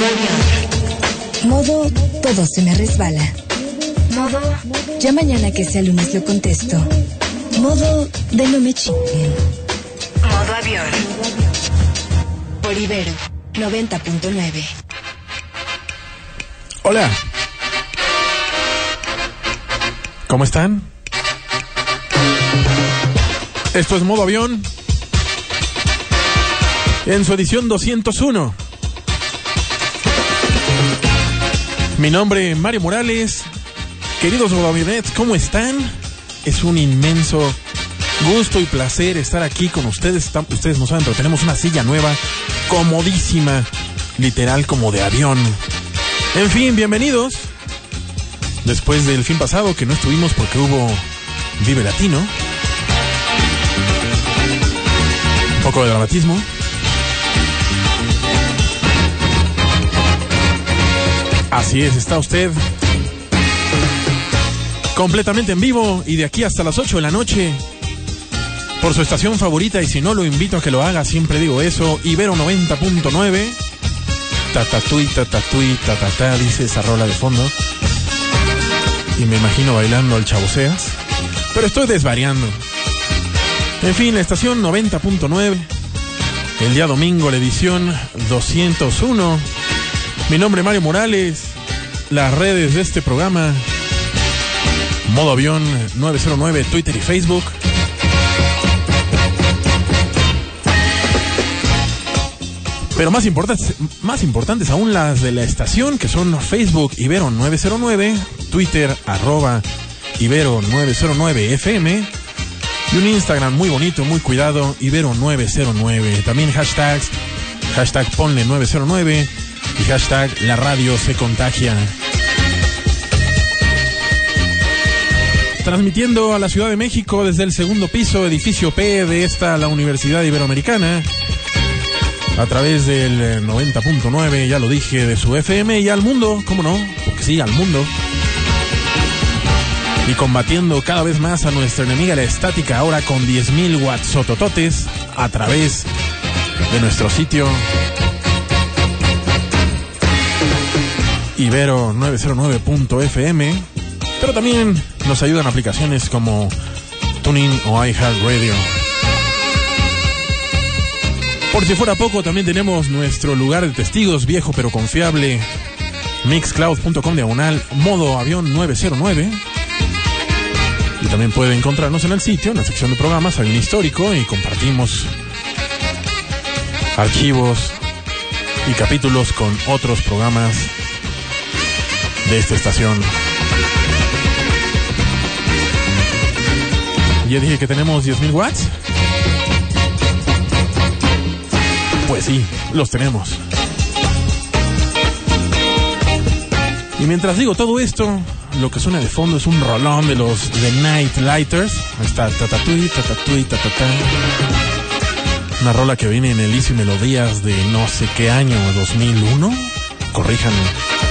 Modo avión. Modo todo se me resbala. Modo ya mañana que sea lunes lo contesto. Modo de no me chinguen. Modo avión. Por Ibero 90.9. Hola. ¿Cómo están? Esto es Modo Avión. En su edición 201. Mi nombre es Mario Morales. Queridos Modoavionets, ¿cómo están? Es un inmenso gusto y placer estar aquí con ustedes. Ustedes no saben, pero tenemos una silla nueva, comodísima, literal como de avión. En fin, bienvenidos. Después del fin pasado que no estuvimos porque hubo Vive Latino. Un poco de dramatismo. Así es, está usted completamente en vivo y de aquí hasta las 8 de la noche por su estación favorita y si no lo invito a que lo haga, siempre digo eso, Ibero 90.9. Tatatui, tatatui, tatatá, dice esa rola de fondo. Y me imagino bailando al Chavoseas. Pero estoy desvariando. En fin, la estación 90.9. El día domingo, la edición 201. Mi nombre es Mario Morales. Las redes de este programa. Modo Avión 909, Twitter y Facebook. Pero más importantes, más importantes aún las de la estación, que son Facebook Ibero 909, Twitter arroba Ibero 909 FM y un Instagram muy bonito, muy cuidado, Ibero 909. También hashtags, hashtag ponle 909 y hashtag la radio se contagia. Transmitiendo a la Ciudad de México desde el segundo piso, edificio P de esta, la Universidad Iberoamericana a través del eh, 90.9, ya lo dije, de su FM y al mundo, ¿cómo no? Porque sí, al mundo. Y combatiendo cada vez más a nuestra enemiga la estática, ahora con 10.000 watts a través de nuestro sitio ibero909.fm, pero también nos ayudan aplicaciones como Tuning o iHeartRadio. Por si fuera poco, también tenemos nuestro lugar de testigos viejo pero confiable, mixcloud.com diagonal modo avión 909. Y también puede encontrarnos en el sitio, en la sección de programas, hay un histórico y compartimos archivos y capítulos con otros programas de esta estación. Ya dije que tenemos 10.000 watts. Pues sí, los tenemos. Y mientras digo todo esto, lo que suena de fondo es un rolón de los The Night Lighters. Ahí está, tatatui, tatatui, tatatá. Una rola que viene en Elísio y Melodías de no sé qué año, 2001. Corríjanme.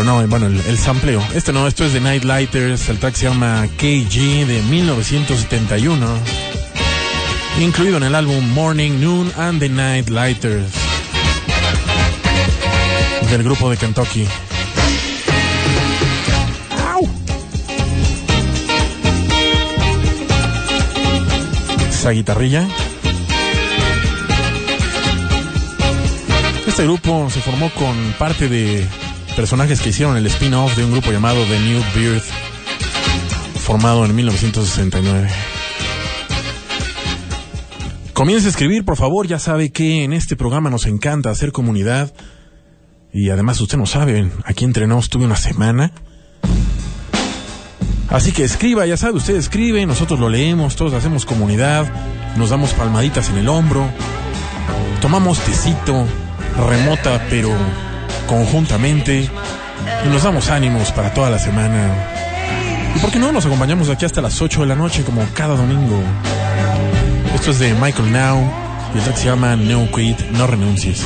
Pero no, bueno, el, el sampleo. Este no, esto es The Night Lighters. El track se llama KG de 1971 incluido en el álbum Morning, Noon and the Night Lighters del grupo de Kentucky. ¡Au! Esa guitarrilla. Este grupo se formó con parte de personajes que hicieron el spin-off de un grupo llamado The New Beard, formado en 1969. Comience a escribir, por favor. Ya sabe que en este programa nos encanta hacer comunidad. Y además, usted no sabe, aquí entre nos tuve una semana. Así que escriba, ya sabe, usted escribe, nosotros lo leemos, todos hacemos comunidad, nos damos palmaditas en el hombro, tomamos tecito, remota pero conjuntamente, y nos damos ánimos para toda la semana. ¿Y por qué no nos acompañamos aquí hasta las 8 de la noche como cada domingo? Esto es de Michael Now y el track se llama No Quit, No Renuncies.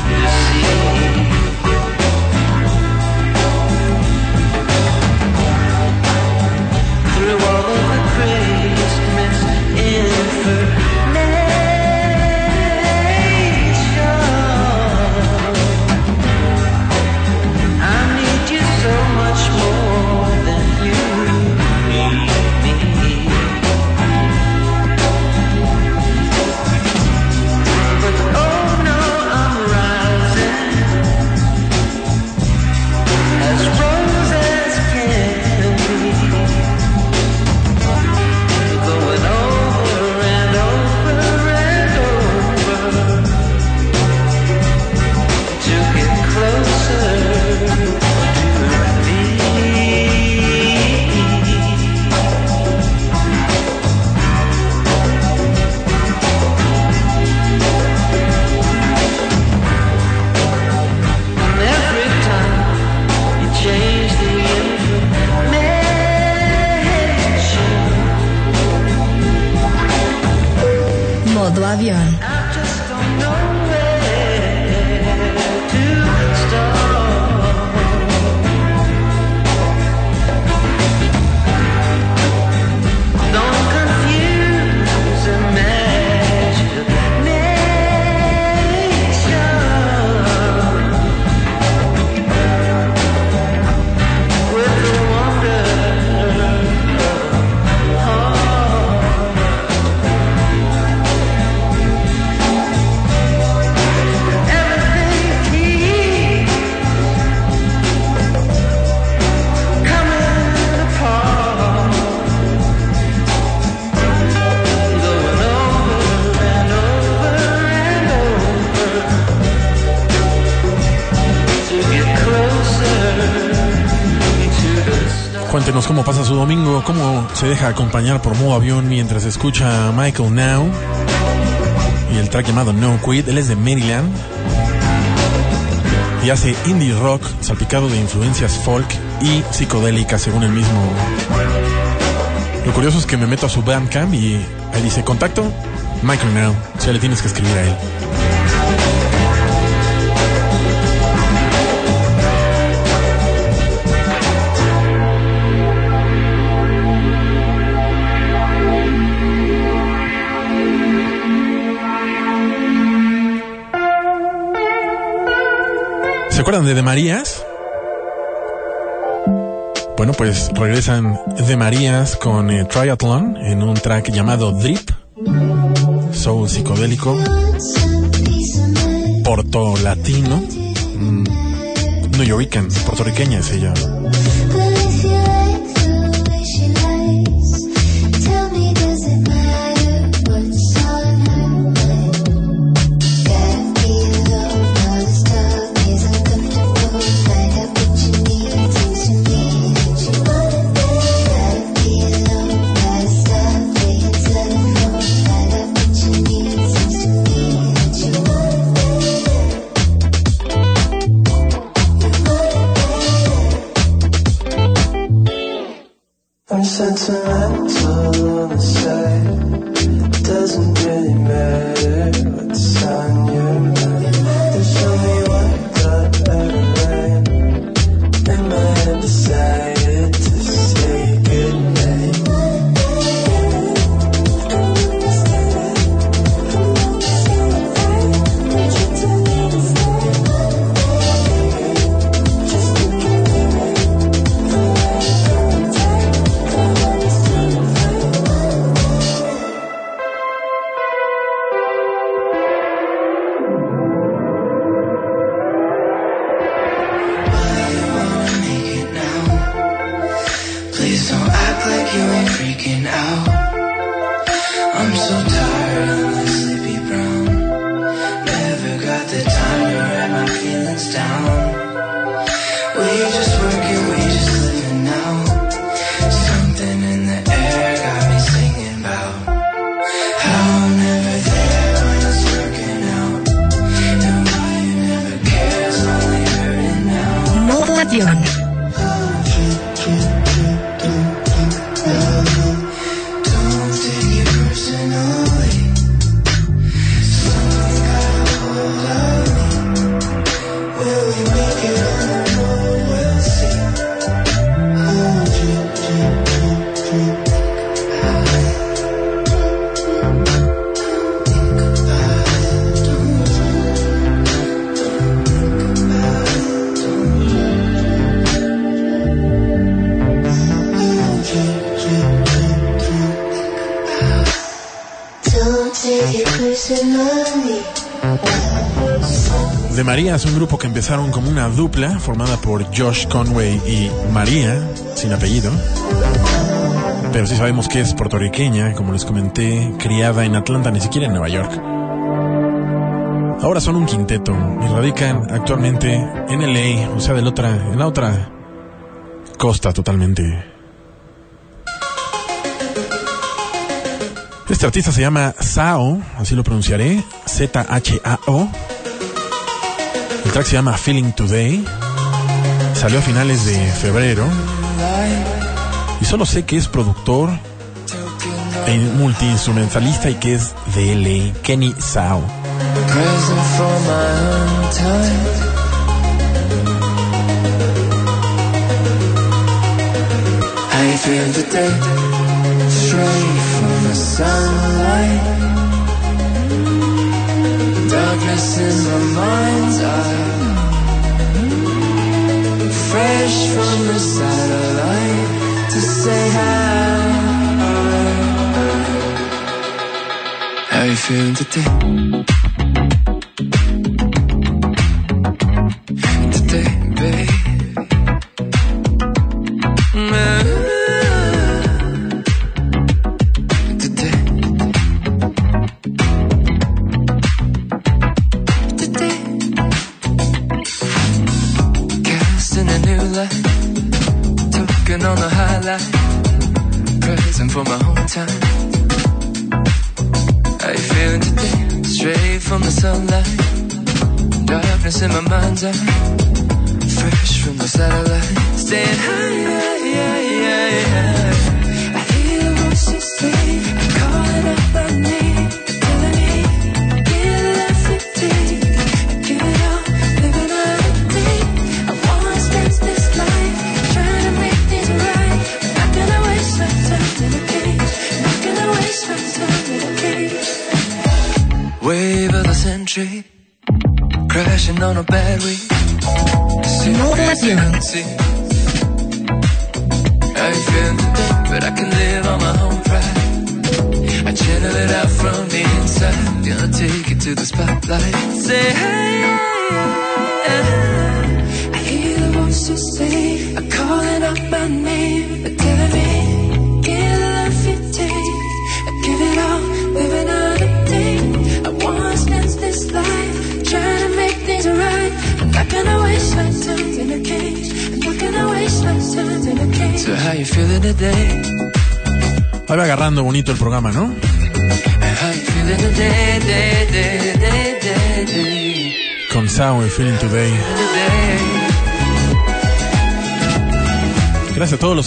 Avión. Don't Cuéntenos cómo pasa su domingo, cómo se deja acompañar por modo avión mientras escucha a Michael Now y el track llamado No Quit. Él es de Maryland y hace indie rock salpicado de influencias folk y psicodélicas según el mismo. Lo curioso es que me meto a su Bandcamp y ahí dice contacto Michael Now. O sea, le tienes que escribir a él. ¿Se acuerdan de De Marías? Bueno, pues regresan De Marías con eh, Triathlon en un track llamado Drip, soul psicodélico, porto latino, mm, New puertorriqueña es ella. Grupo que empezaron como una dupla formada por Josh Conway y María, sin apellido. Pero sí sabemos que es puertorriqueña, como les comenté, criada en Atlanta, ni siquiera en Nueva York. Ahora son un quinteto y radican actualmente en LA, o sea, de la otra, en la otra costa totalmente. Este artista se llama Sao, así lo pronunciaré, Z-H-A-O. El track se llama Feeling Today. Salió a finales de febrero. Y solo sé que es productor, eh, multiinstrumentalista y que es de Kenny Sao. Darkness in my mind's eye. Fresh from the satellite to say hi. How you feeling today?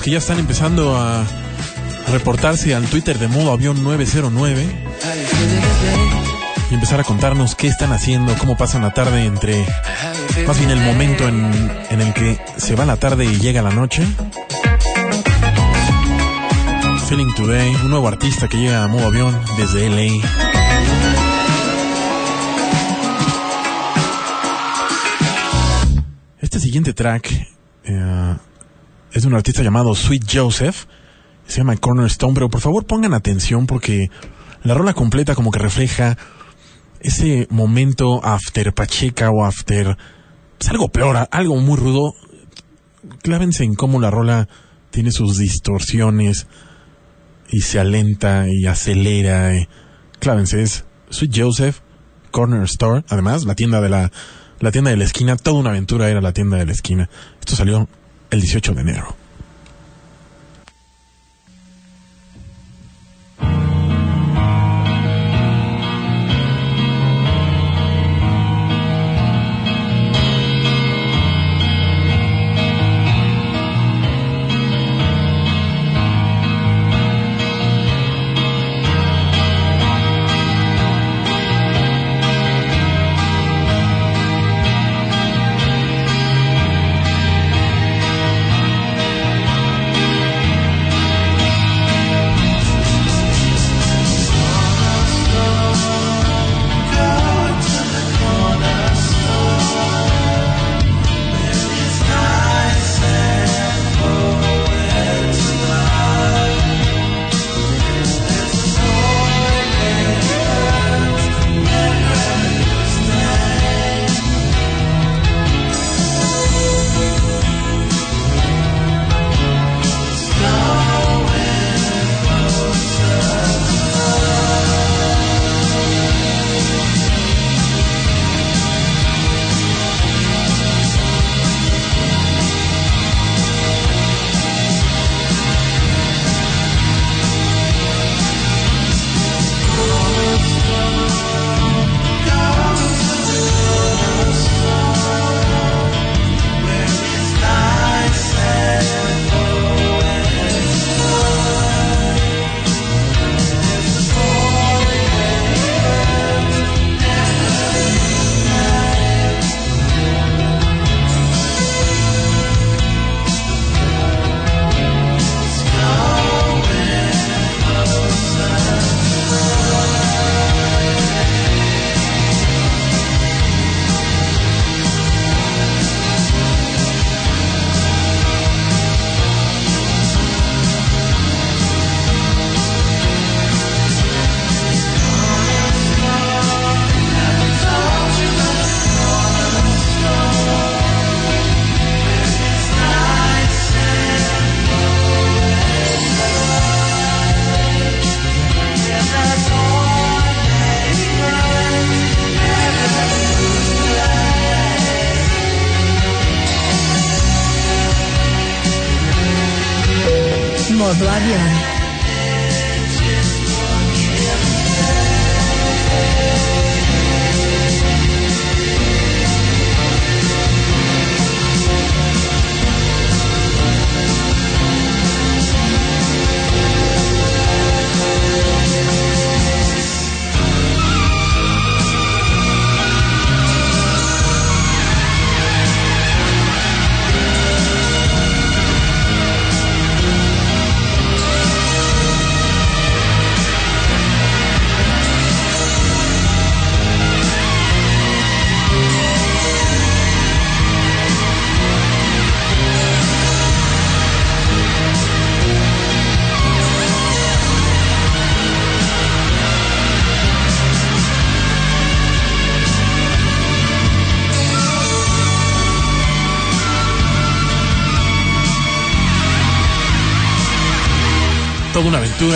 Que ya están empezando a reportarse al Twitter de modo avión 909 How you feeling today? y empezar a contarnos qué están haciendo, cómo pasan la tarde entre, más bien el momento en, en el que se va la tarde y llega la noche. Feeling Today, un nuevo artista que llega a modo avión desde LA. Este siguiente track eh, es de un artista llamado Sweet Joseph. Se llama Cornerstone, pero por favor pongan atención porque la rola completa como que refleja ese momento after Pacheca o after pues, algo peor, algo muy rudo. Clávense en cómo la rola tiene sus distorsiones y se alenta y acelera. Clávense, es Sweet Joseph Corner Store. Además, la tienda de la, la tienda de la esquina, toda una aventura era la tienda de la esquina. Esto salió el 18 de enero.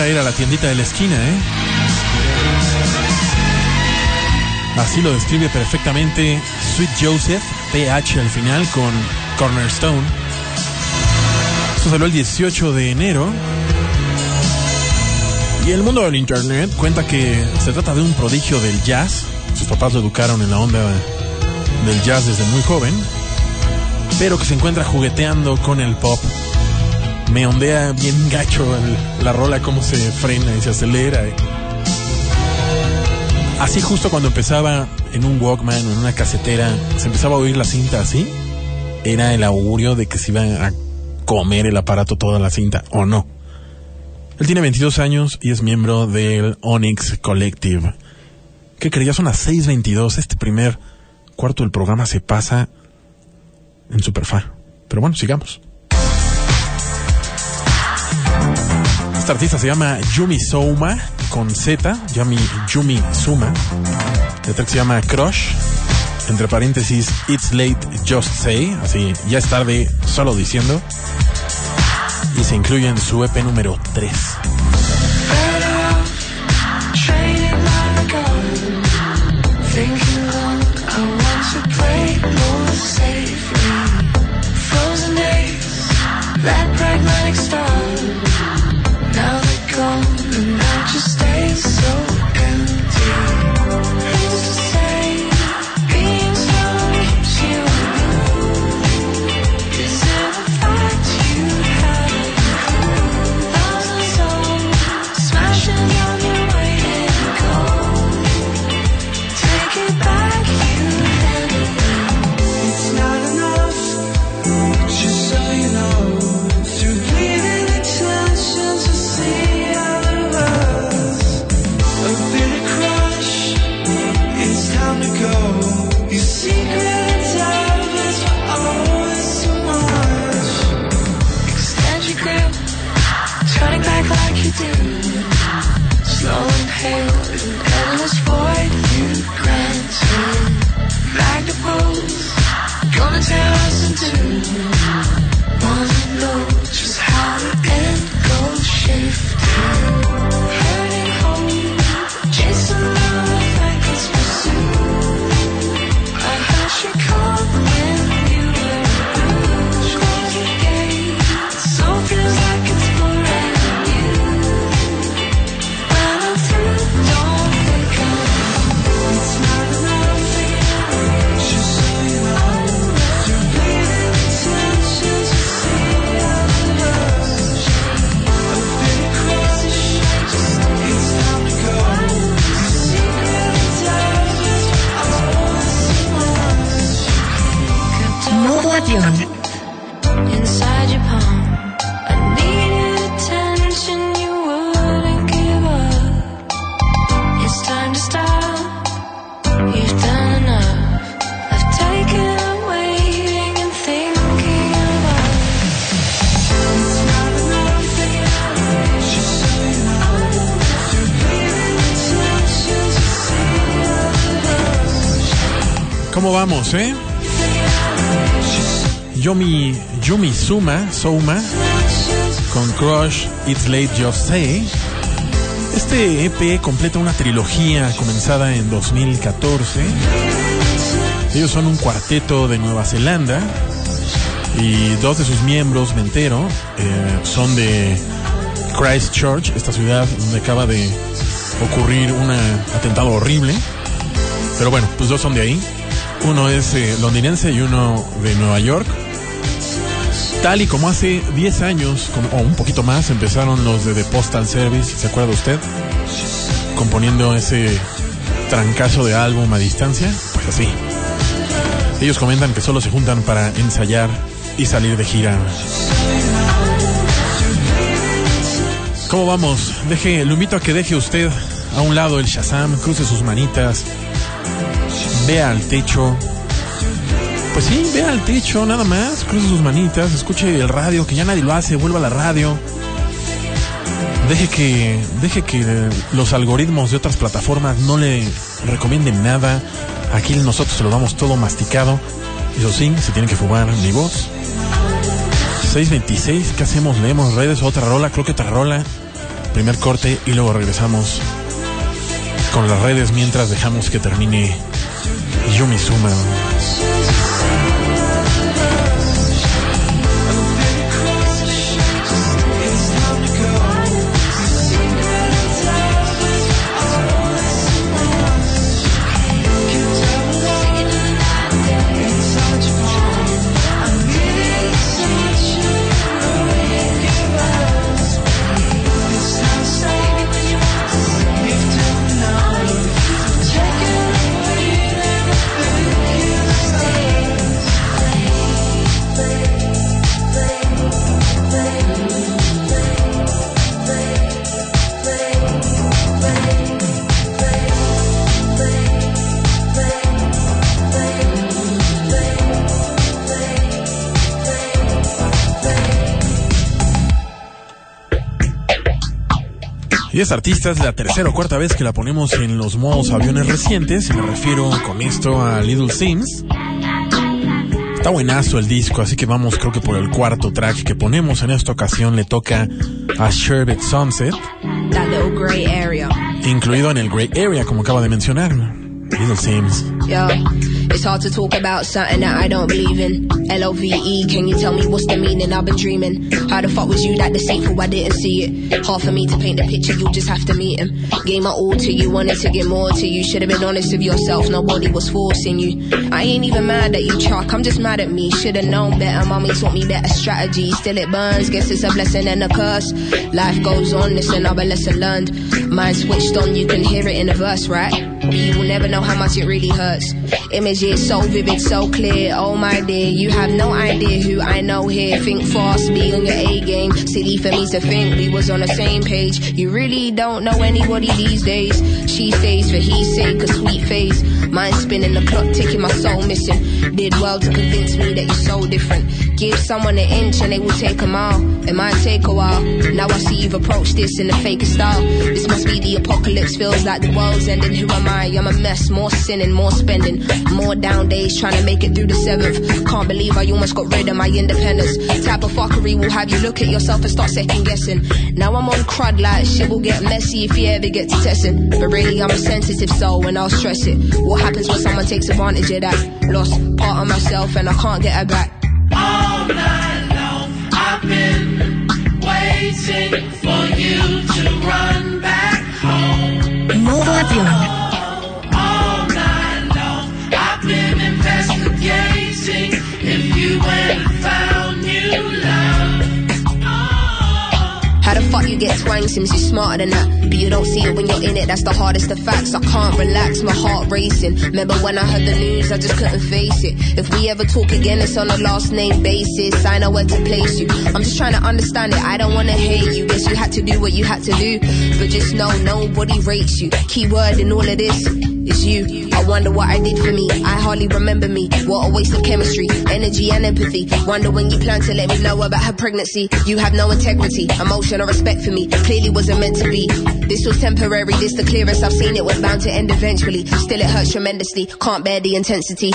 Ir a la tiendita de la esquina, ¿eh? Así lo describe perfectamente Sweet Joseph, PH al final, con Cornerstone. Esto salió el 18 de enero. Y el mundo del internet cuenta que se trata de un prodigio del jazz. Sus papás lo educaron en la onda del jazz desde muy joven. Pero que se encuentra jugueteando con el pop. Me ondea bien gacho el- la rola, cómo se frena y se acelera. Así justo cuando empezaba en un Walkman o en una casetera, se empezaba a oír la cinta así, era el augurio de que se iba a comer el aparato toda la cinta, o no. Él tiene 22 años y es miembro del Onyx Collective. ¿Qué creías? Son las 6.22. Este primer cuarto del programa se pasa en Superfa. Pero bueno, sigamos. Esta artista se llama Yumi Souma con Z, Yumi, Yumi Suma. El track se llama Crush. Entre paréntesis, It's late, just say. Así, ya es tarde, solo diciendo. Y se incluye en su EP número 3. Suma, Souma, con Crush, It's Late Just Say. Este EP completa una trilogía comenzada en 2014. Ellos son un cuarteto de Nueva Zelanda y dos de sus miembros, me entero, eh, son de Christchurch, esta ciudad donde acaba de ocurrir un atentado horrible. Pero bueno, pues dos son de ahí. Uno es eh, londinense y uno de Nueva York. Tal y como hace 10 años, o un poquito más, empezaron los de The Postal Service, ¿se acuerda usted? Componiendo ese trancazo de álbum a distancia, pues así. Ellos comentan que solo se juntan para ensayar y salir de gira. ¿Cómo vamos? Deje, lo invito a que deje usted a un lado el Shazam, cruce sus manitas, vea al techo. Pues sí, vea al techo, nada más, cruce sus manitas, escuche el radio, que ya nadie lo hace, vuelva a la radio. Deje que, deje que los algoritmos de otras plataformas no le recomienden nada. Aquí nosotros se lo damos todo masticado. Eso sí, se tiene que fumar mi voz. 626, ¿qué hacemos? Leemos redes, otra rola, creo que otra rola. Primer corte y luego regresamos con las redes mientras dejamos que termine Yumi Suma. Thank you. Y es artista, es la tercera o cuarta vez que la ponemos en los modos aviones recientes. Y me refiero con esto a Little Sims. Está buenazo el disco, así que vamos creo que por el cuarto track que ponemos en esta ocasión le toca a Sherbet Sunset, That little grey area. incluido en el Grey Area, como acaba de mencionar. Little Sims. Yeah. It's hard to talk about something that I don't believe in. L O V E, can you tell me what's the meaning? I've been dreaming. How the fuck was you that deceitful? I didn't see it. Hard for me to paint the picture, you just have to meet him. Gave my all to you, wanted to get more to you. Should have been honest with yourself, nobody was forcing you. I ain't even mad at you, Chuck, I'm just mad at me. Should have known better, mommy taught me better strategy. Still it burns, guess it's a blessing and a curse. Life goes on, it's another lesson learned. Mine switched on, you can hear it in a verse, right? But you will never know how much it really hurts. Images so vivid, so clear. Oh my dear, you have no idea who I know here. Think fast, be on your A game. Silly for me to think we was on the same page. You really don't know anybody these days. She stays for his sake, a sweet face. Mind spinning, the clock ticking, my soul missing. Did well to convince me that you're so different. Give someone an inch and they will take a mile. It might take a while. Now I see you've approached this in the fakest style. This must be the apocalypse. Feels like the world's ending. Who am I? I'm a mess. More sinning, more spending. More down days trying to make it through the seventh. Can't believe I almost got rid of my independence. Type of fuckery will have you look at yourself and start second guessing. Now I'm on crud like shit will get messy if you ever get to testing. But really, I'm a sensitive soul and I'll stress it. What happens when someone takes advantage of that? Lost part of myself and I can't get her back. Modo avión. Fuck you get twang sims? You're smarter than that. But you don't see it when you're in it, that's the hardest of facts. I can't relax, my heart racing. Remember when I heard the news, I just couldn't face it. If we ever talk again, it's on a last name basis. I know where to place you. I'm just trying to understand it, I don't wanna hate you. Guess you had to do what you had to do. But just know nobody rates you. Key word in all of this is you. I wonder what I did for me. I hardly remember me. What a waste of chemistry, energy, and empathy. Wonder when you plan to let me know about her pregnancy. You have no integrity, emotion, or respect for me. Clearly wasn't meant to be. This was temporary, this the clearest I've seen it was bound to end eventually. Still, it hurts tremendously. Can't bear the intensity.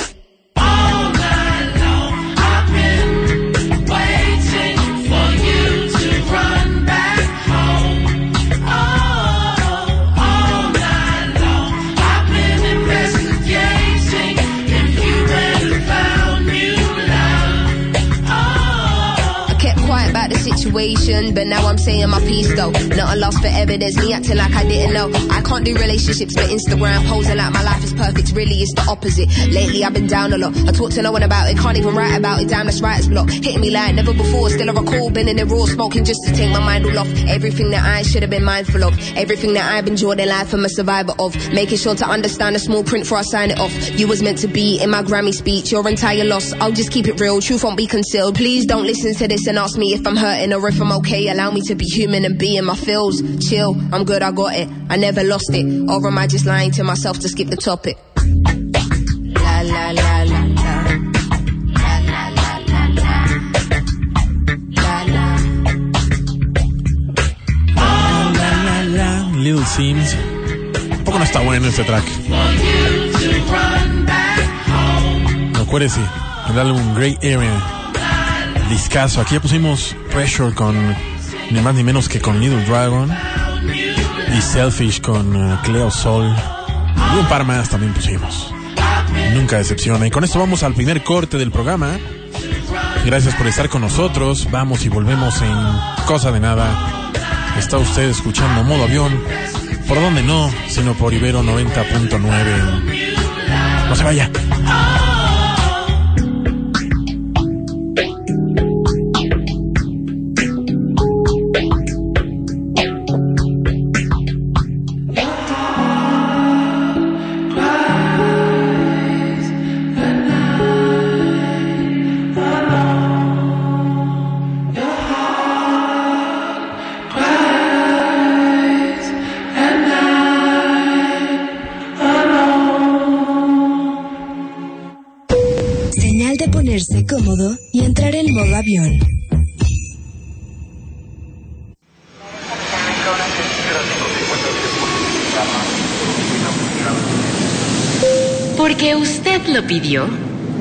Situation but now I'm saying my piece though. Not a loss for evidence, me acting like I didn't know. I can't do relationships, but Instagram posing like my life is perfect. Really, it's the opposite. Lately, I've been down a lot. I talk to no one about it, can't even write about it. Damn, that's writer's block. Hitting me like never before. Still I recall, been in the raw smoking just to take my mind all off. Everything that I should have been mindful of. Everything that I've enjoyed in life, I'm a survivor of. Making sure to understand the small print before I sign it off. You was meant to be in my Grammy speech. Your entire loss. I'll just keep it real. Truth won't be concealed. Please don't listen to this and ask me if I'm hurting or if I'm okay. Allow me to be human and be in my feels. Chill. I'm good. I got it. I never lost it. Or am I just lying to myself to skip the topic? La la la la la. La la la la la. La la. La, la, la, Little Sims. Un poco no está bueno este track. Acuérdese, el álbum Grey Area. Discaso. Aquí ya pusimos Pressure con ni más ni menos que con Little Dragon. Y Selfish con uh, Cleo Sol. Y un par más también pusimos. Nunca decepciona. Y con esto vamos al primer corte del programa. Gracias por estar con nosotros. Vamos y volvemos en cosa de nada. Está usted escuchando modo avión. ¿Por dónde no? Sino por Ibero 90.9. No se vaya.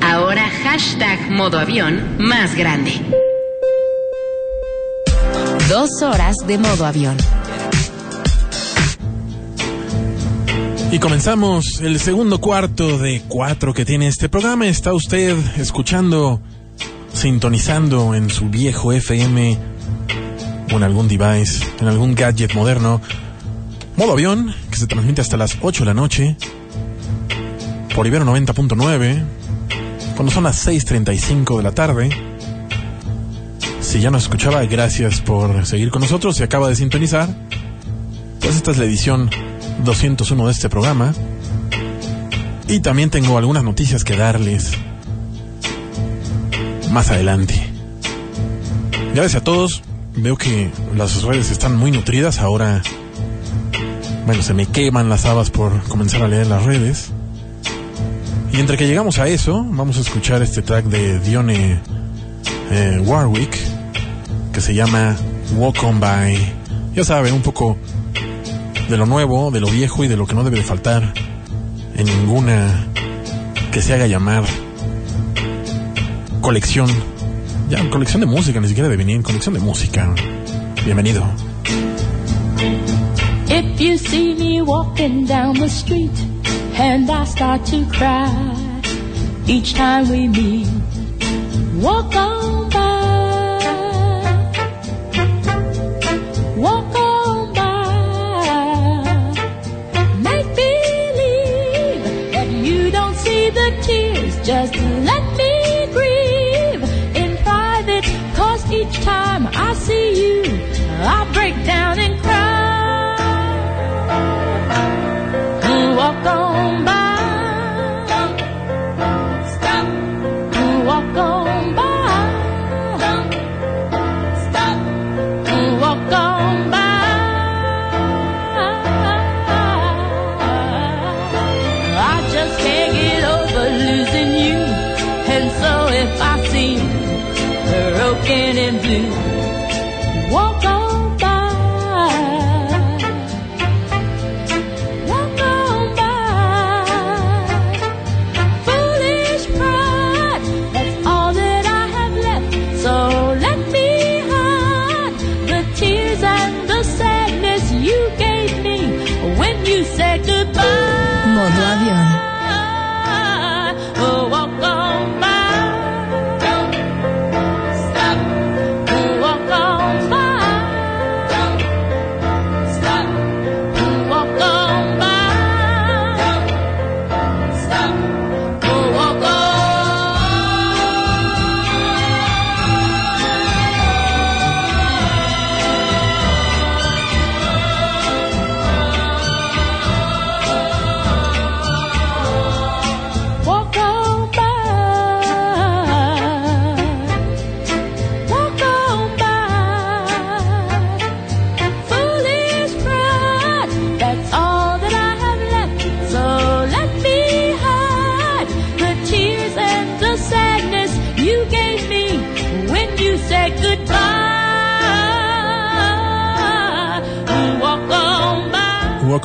Ahora hashtag modo avión más grande. Dos horas de modo avión. Y comenzamos el segundo cuarto de cuatro que tiene este programa. Está usted escuchando, sintonizando en su viejo FM o en algún device, en algún gadget moderno. Modo avión, que se transmite hasta las 8 de la noche por Ibero 90.9, cuando son las 6.35 de la tarde. Si ya nos escuchaba, gracias por seguir con nosotros. Si acaba de sintonizar, pues esta es la edición 201 de este programa. Y también tengo algunas noticias que darles más adelante. Gracias a todos. Veo que las redes están muy nutridas. Ahora, bueno, se me queman las habas por comenzar a leer las redes. Y entre que llegamos a eso, vamos a escuchar este track de Dione eh, Warwick que se llama Walk On By. Ya saben, un poco de lo nuevo, de lo viejo y de lo que no debe de faltar en ninguna que se haga llamar colección. Ya, colección de música, ni siquiera de venir, colección de música. Bienvenido. If you see walking down the street and I start to cry each time we meet, walk on by. Walk on by. Make believe that you don't see the tears. Just let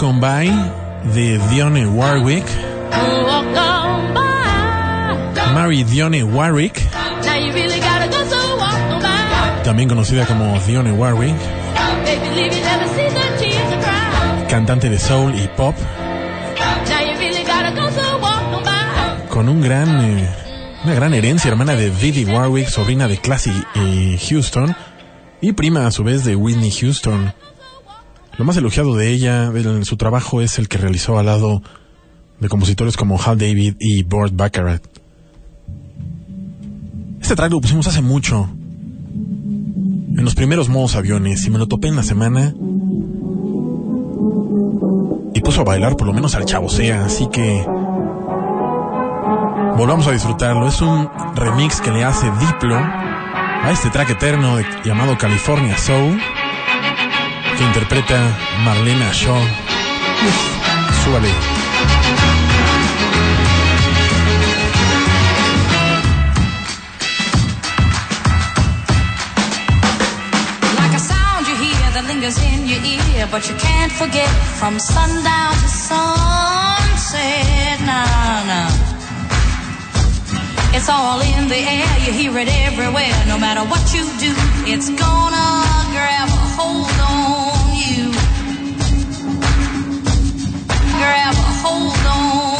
Walk By de Dionne Warwick. Mary Dionne Warwick. También conocida como Dionne Warwick. Cantante de soul y pop. Con un gran, eh, una gran herencia, hermana de Didi Warwick, sobrina de Classy eh, Houston y prima a su vez de Whitney Houston. Lo más elogiado de ella, de su trabajo, es el que realizó al lado de compositores como Hal David y Burt Baccarat. Este track lo pusimos hace mucho, en los primeros modos aviones, y me lo topé en la semana y puso a bailar por lo menos al chavosea, así que volvamos a disfrutarlo. Es un remix que le hace Diplo a este track eterno llamado California Soul que interpreta Marlena Shaw. Súbale. Like a sound you hear that lingers in your ear, but you can't forget from sundown to sunset. Nah, nah. It's all in the air, you hear it everywhere. No matter what you do, it's gonna grab a hold on Grab a hold on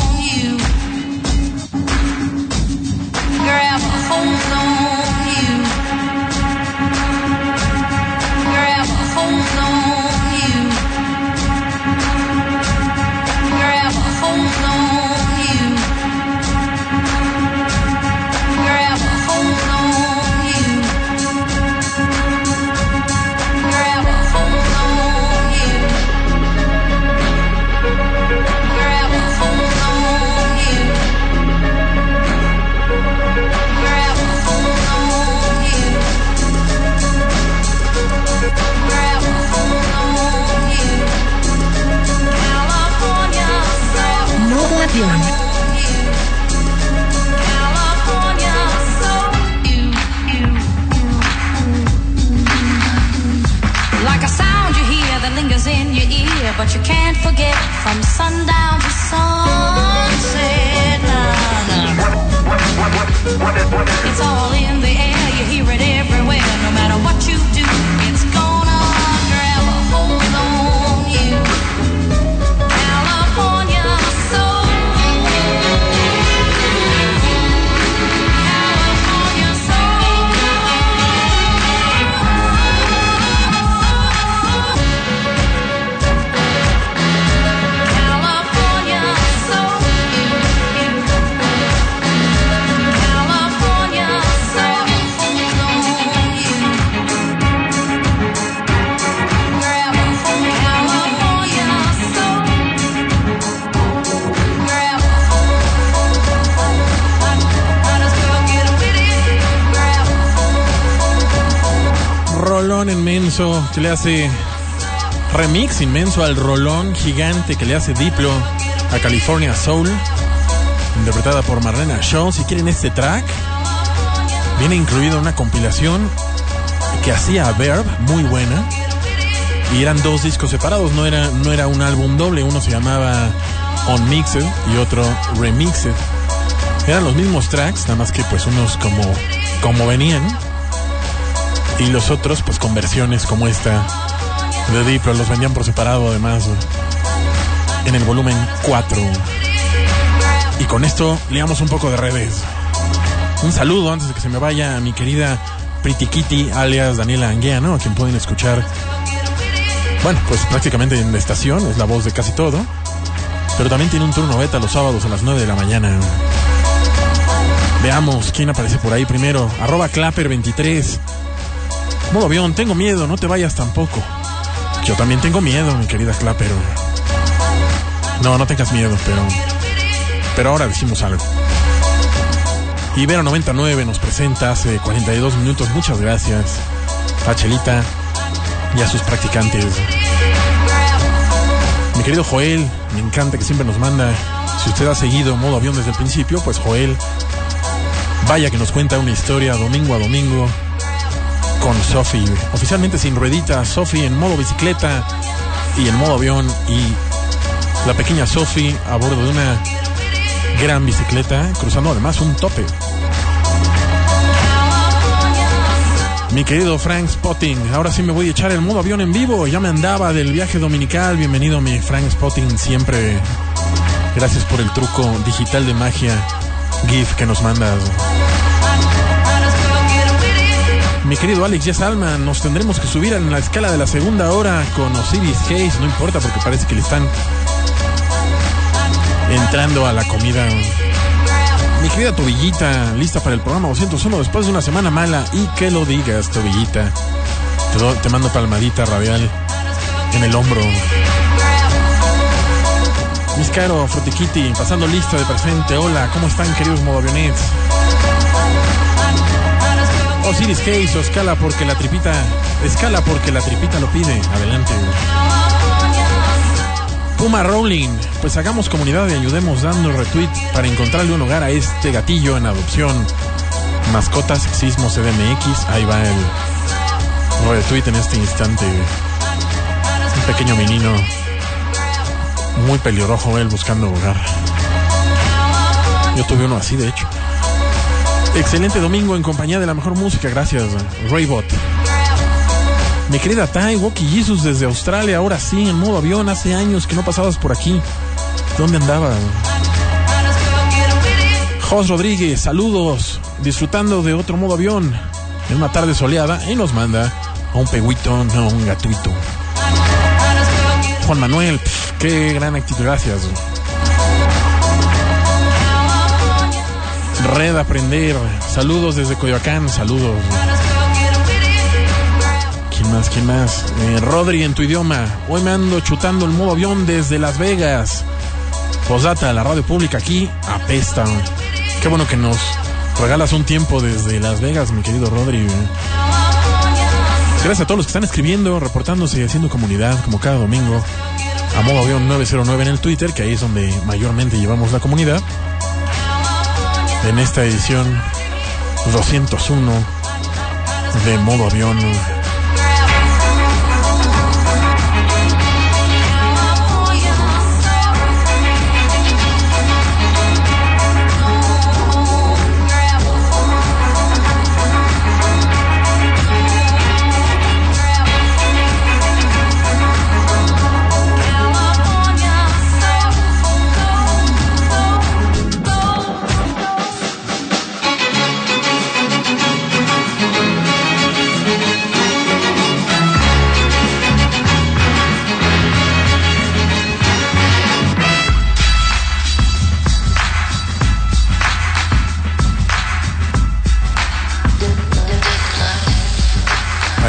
le hace remix inmenso al rolón gigante que le hace Diplo a California Soul, interpretada por Marlena Shaw. Si quieren este track, viene incluido una compilación que hacía Verb, muy buena. Y eran dos discos separados, no era, no era un álbum doble, uno se llamaba On Mixed y otro Remixed. Eran los mismos tracks, nada más que pues unos como, como venían y los otros pues con versiones como esta. De Diplo los vendían por separado además en el volumen 4 y con esto leamos un poco de redes un saludo antes de que se me vaya a mi querida Pretty Kitty alias Daniela Anguiano a quien pueden escuchar bueno pues prácticamente en la estación es la voz de casi todo. Pero también tiene un turno beta los sábados a las 9 de la mañana. Veamos quién aparece por ahí primero. Arroba clapper23 Modo avión, tengo miedo, no te vayas tampoco. Yo también tengo miedo, mi querida Clapper. No, no tengas miedo, pero. Pero ahora decimos algo. Ibero99 nos presenta hace 42 minutos. Muchas gracias a Chelita y a sus practicantes. Mi querido Joel, me encanta que siempre nos manda. Si usted ha seguido modo avión desde el principio, pues Joel, vaya que nos cuenta una historia domingo a domingo con Sofi. Oficialmente sin ruedita, Sofi en modo bicicleta y en modo avión y La pequeña Sophie a bordo de una gran bicicleta, cruzando además un tope. Mi querido Frank Spotting, ahora sí me voy a echar el modo avión en vivo. Ya me andaba del viaje dominical. Bienvenido, mi Frank Spotting. Siempre gracias por el truco digital de magia GIF que nos mandas. Mi querido Alex Yes Alma, nos tendremos que subir en la escala de la segunda hora con Osiris Case. No importa porque parece que le están entrando a la comida. Mi querida Tobillita, lista para el programa 201 después de una semana mala. Y que lo digas, Tobillita. Te mando palmadita radial en el hombro. Mis caro Frutiquiti, pasando lista de presente. Hola, ¿cómo están, queridos modavionets? Osiris Case, o escala porque la tripita. Escala porque la tripita lo pide. Adelante. Puma Rowling, pues hagamos comunidad y ayudemos dando retweet para encontrarle un hogar a este gatillo en adopción. Mascotas Sexismo CDMX, ahí va el retweet en este instante. Un pequeño menino, muy pelirrojo él buscando hogar. Yo tuve uno así, de hecho. Excelente domingo en compañía de la mejor música, gracias, Raybot. Mi querida Tai, Woki Jesus desde Australia, ahora sí, en modo avión, hace años que no pasabas por aquí. ¿Dónde andaba? Jos Rodríguez, saludos, disfrutando de otro modo avión. En una tarde soleada y nos manda a un peguito, no, un gatuito. Juan Manuel, qué gran actitud, gracias. Red Aprender, saludos desde Coyoacán, saludos. ¿Quién más? ¿Quién más? Eh, Rodri en tu idioma. Hoy me ando chutando el modo avión desde Las Vegas. Posdata, la radio pública aquí apesta. Qué bueno que nos regalas un tiempo desde Las Vegas, mi querido Rodri. Gracias a todos los que están escribiendo, reportándose y haciendo comunidad, como cada domingo, a modo avión 909 en el Twitter, que ahí es donde mayormente llevamos la comunidad. En esta edición 201 de modo avión.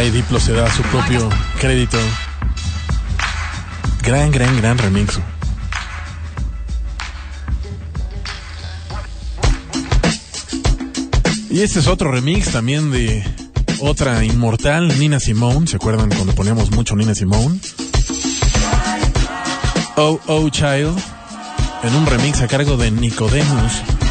Ahí Diplo se da su propio crédito. Gran, gran, gran remix. Y este es otro remix también de otra inmortal, Nina Simone. ¿Se acuerdan cuando poníamos mucho Nina Simone? Oh Oh Child. En un remix a cargo de Nicodemus.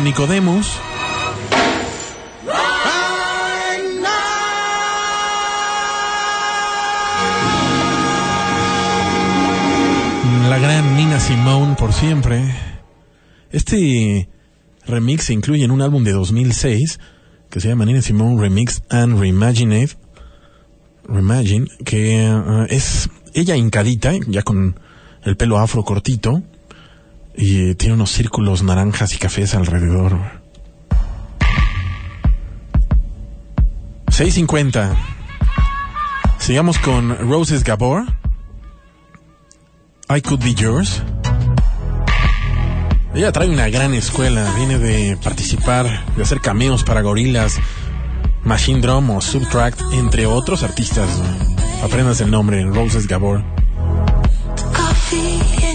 Nicodemus. La gran Nina Simone por siempre. Este remix se incluye en un álbum de 2006 que se llama Nina Simone Remix and Reimagined. Reimagine, que eh, es ella hincadita, ya con el pelo afro cortito, y tiene unos círculos naranjas y cafés alrededor. 6.50. Sigamos con Roses Gabor. I Could Be Yours. Ella trae una gran escuela, viene de participar, de hacer cameos para gorilas, Machine Drum o Subtract, entre otros artistas. Aprendas el nombre, Roses Gabor. Coffee.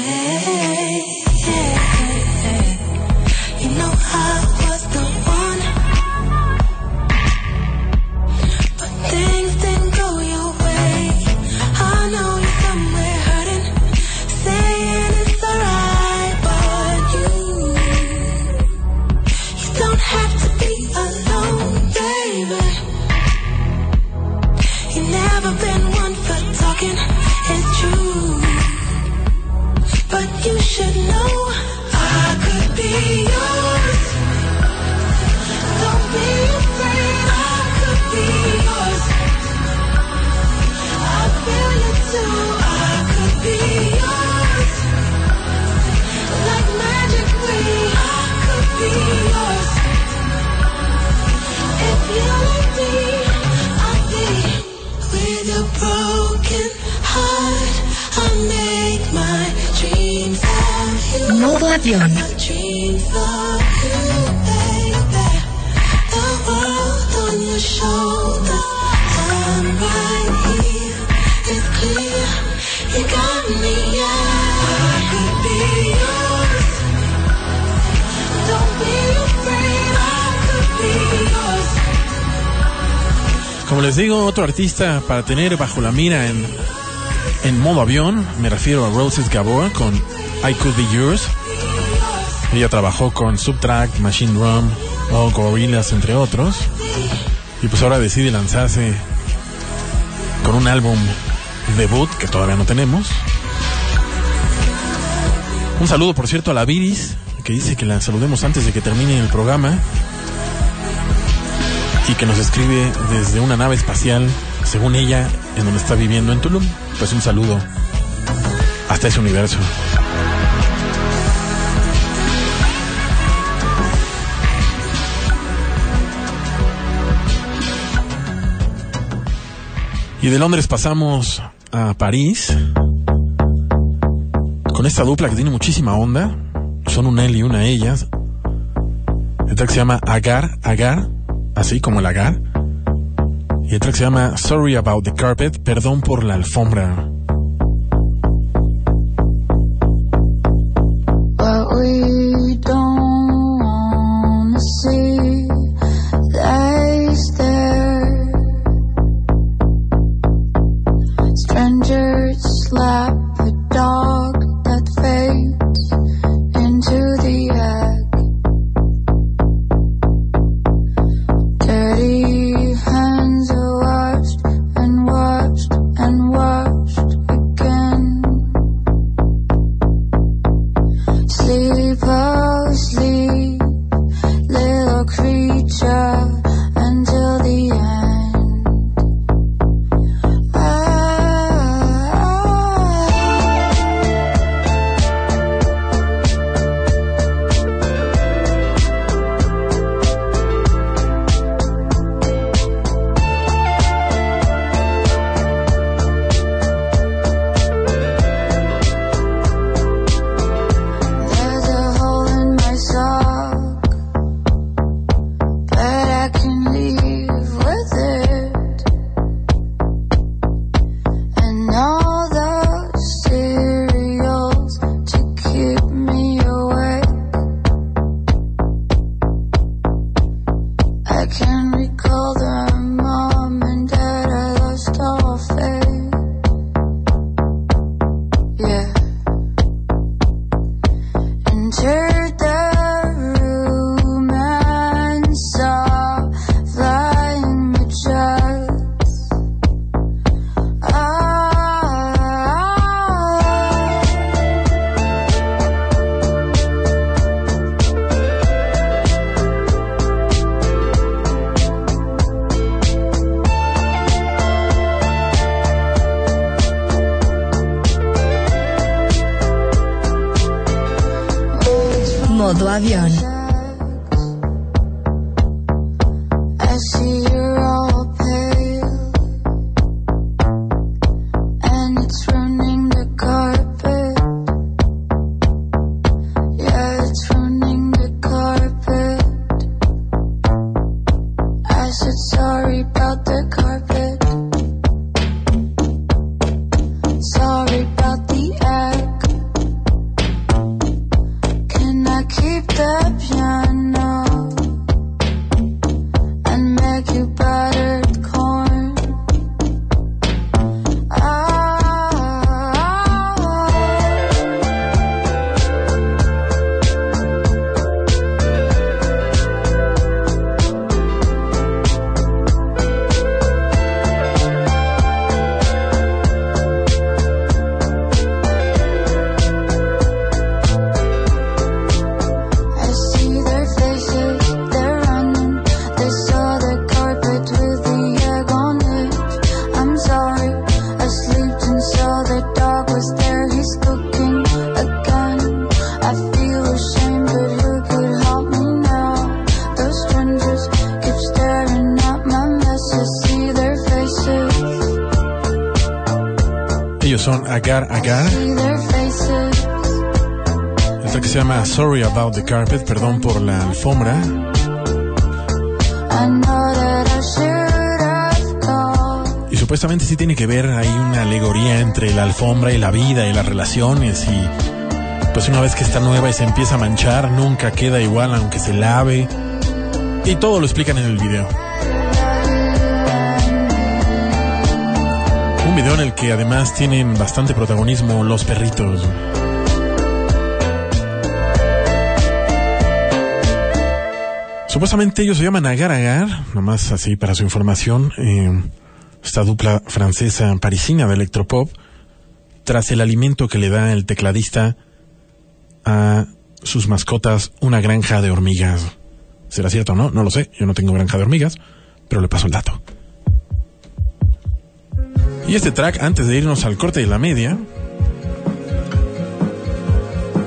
Yeah. Como les digo, otro artista para tener bajo la mira en, en modo avión, me refiero a Roses Gabor con I Could Be Yours. Ella trabajó con Subtrack, Machine Drum o Gorillaz, entre otros. Y pues ahora decide lanzarse con un álbum debut que todavía no tenemos. Un saludo, por cierto, a la Viris, que dice que la saludemos antes de que termine el programa. Y que nos escribe desde una nave espacial, según ella, en donde está viviendo en Tulum. Pues un saludo hasta ese universo. Y de Londres pasamos a París con esta dupla que tiene muchísima onda. Son un él y una ella. El track se llama Agar, Agar, así como el Agar. Y el track se llama Sorry About the Carpet, perdón por la alfombra. Carpet, perdón por la alfombra. Y supuestamente sí tiene que ver ahí una alegoría entre la alfombra y la vida y las relaciones y pues una vez que está nueva y se empieza a manchar, nunca queda igual aunque se lave. Y todo lo explican en el video. Un video en el que además tienen bastante protagonismo los perritos. Supuestamente ellos se llaman Agar Agar, nomás así para su información. eh, esta dupla francesa parisina de electropop, tras el alimento que le da el tecladista a sus mascotas una granja de hormigas. ¿Será cierto o no? No lo sé, yo no tengo granja de hormigas, pero le paso el dato. Y este track, antes de irnos al corte de la media,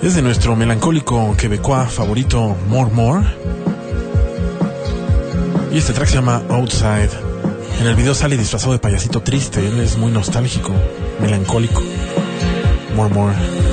es de nuestro melancólico quebecois favorito More More. Y este track se llama Outside. En el video sale disfrazado de payasito triste, él es muy nostálgico, melancólico. More More.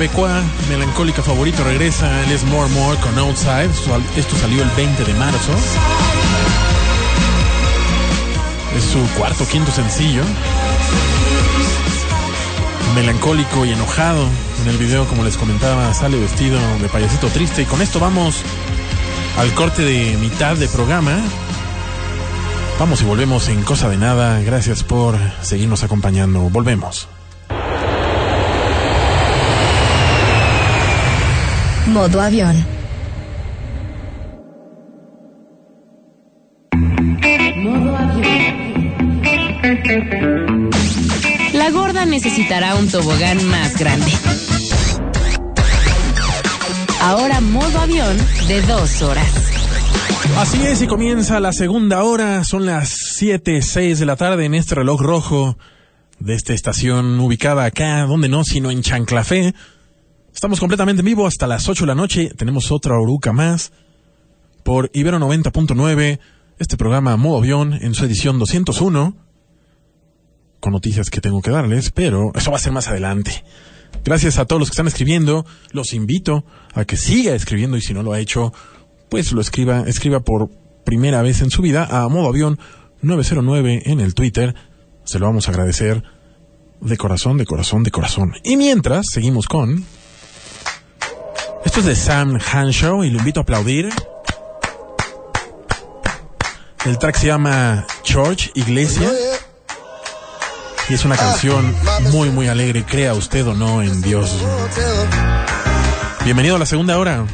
Quebecois melancólica favorito regresa, es More More con Outside. Esto salió el 20 de marzo. Es su cuarto, quinto sencillo. Melancólico y enojado. En el video, como les comentaba, sale vestido de payasito triste. Y con esto vamos al corte de mitad de programa. Vamos y volvemos en cosa de nada. Gracias por seguirnos acompañando. Volvemos. Modo avión. Modo avión. La gorda necesitará un tobogán más grande. Ahora modo avión de dos horas. Así es, y comienza la segunda hora. Son las 7, 6 de la tarde en este reloj rojo de esta estación ubicada acá, donde no, sino en Chanclafé. Estamos completamente en vivo hasta las 8 de la noche. Tenemos otra oruca más por Ibero 90.9. Este programa Modo Avión en su edición 201. Con noticias que tengo que darles, pero eso va a ser más adelante. Gracias a todos los que están escribiendo. Los invito a que siga escribiendo y si no lo ha hecho, pues lo escriba, escriba por primera vez en su vida a modo avión 909 en el Twitter. Se lo vamos a agradecer de corazón, de corazón, de corazón. Y mientras, seguimos con... Esto es de Sam Hanshaw y lo invito a aplaudir. El track se llama Church, Iglesia. Y es una canción muy, muy alegre, crea usted o no en Dios. Bienvenido a la segunda hora.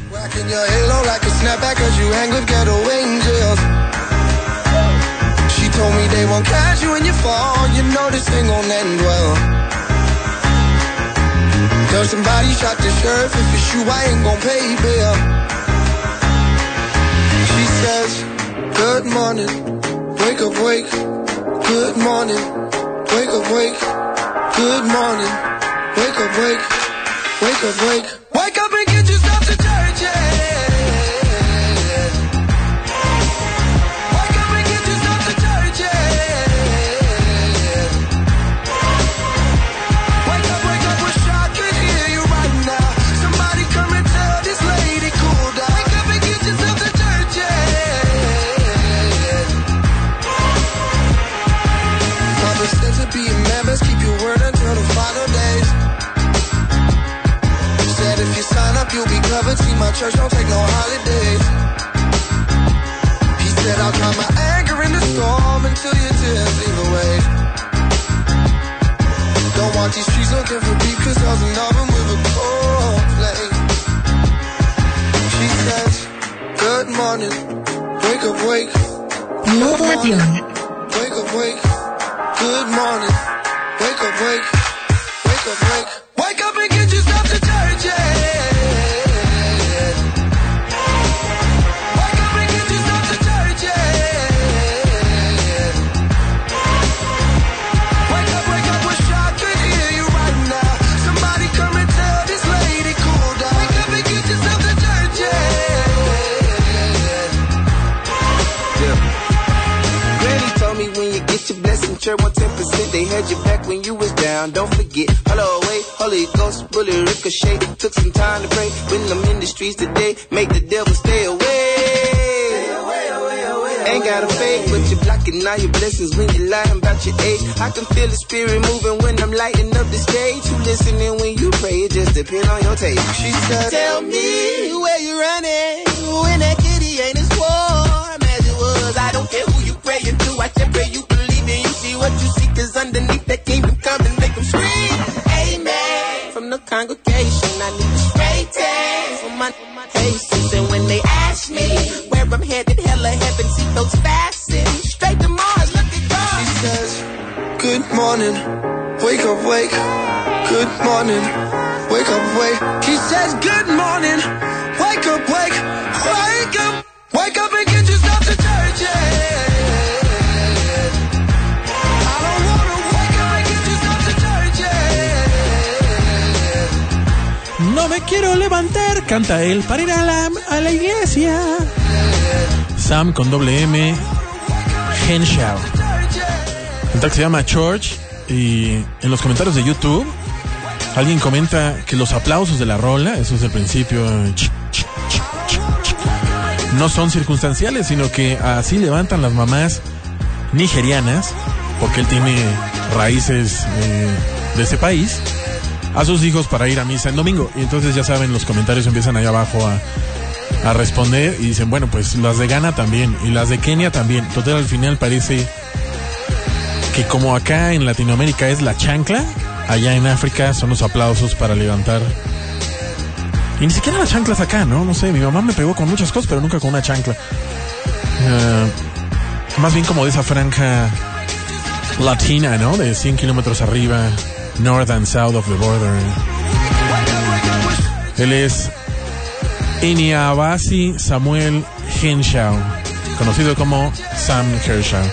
Tell somebody shot the sheriff if it's you, I ain't gon' pay bail. She says, Good morning, wake up, wake. Good morning, wake up, wake. Good morning, wake up, wake. Wake up, wake. Church don't take no holidays. He said I'll my anger in the storm until your tears leave away. Don't want these streets looking for beef, cause I was in love with a cold flame. She says, Good morning, wake up, wake. Modo avión. Wake up, wake. Good morning. They had your back when you was down. Don't forget, hello, wait, Holy Ghost, bullet ricochet. Took some time to pray when I'm in the streets today. Make the devil stay away. Ain't got a fake, but you're blocking all your blessings when you're lying about your age. I can feel the spirit moving when I'm lighting up the stage. You listening when you pray, it just depend on your taste. She said, Tell me where you running when that kitty ain't as warm as it was. I don't care who you praying to, I just pray you believe in. You see what you seek is underneath that kingdom come and make them scream. Amen. From the congregation, I need a straight text for my patience. And when they ask me where I'm headed, hell or heaven, see those fasten. Straight to Mars, look at God. She says, Good morning, wake up, wake. Good morning, wake up, wake. She says, Good morning, wake up, wake. Wake up, quiero levantar, canta él para ir a la, a la iglesia. Sam con doble M, Henshaw. El track se llama Church y en los comentarios de YouTube alguien comenta que los aplausos de la rola, eso es el principio, no son circunstanciales, sino que así levantan las mamás nigerianas, porque él tiene raíces eh, de ese país, a sus hijos para ir a misa el domingo. Y entonces ya saben, los comentarios empiezan allá abajo a, a responder y dicen, bueno, pues las de Ghana también y las de Kenia también. Total, al final parece que como acá en Latinoamérica es la chancla, allá en África son los aplausos para levantar. Y ni siquiera las chanclas acá, ¿no? No sé, mi mamá me pegó con muchas cosas, pero nunca con una chancla. Eh, más bien como de esa franja latina, ¿no? De 100 kilómetros arriba, north and south of the border. Él es Iniabasi Samuel Henshaw, conocido como Sam Kershaw,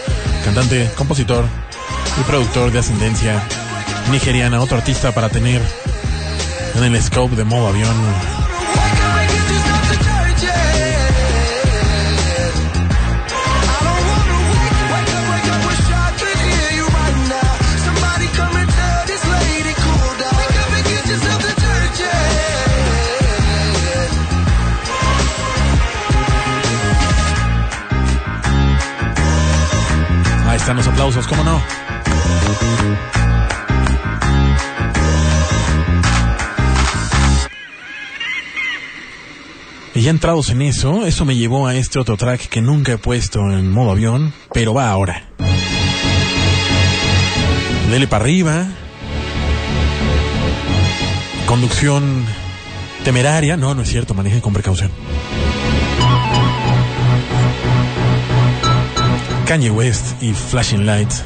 cantante, compositor y productor de ascendencia nigeriana, otro artista para tener en el scope de modo avión. Están los aplausos, ¿cómo no? Y ya entrados en eso, eso me llevó a este otro track que nunca he puesto en modo avión, pero va ahora. Dele para arriba. Conducción temeraria. No, no es cierto, manejen con precaución. Kanye West y Flashing Lights.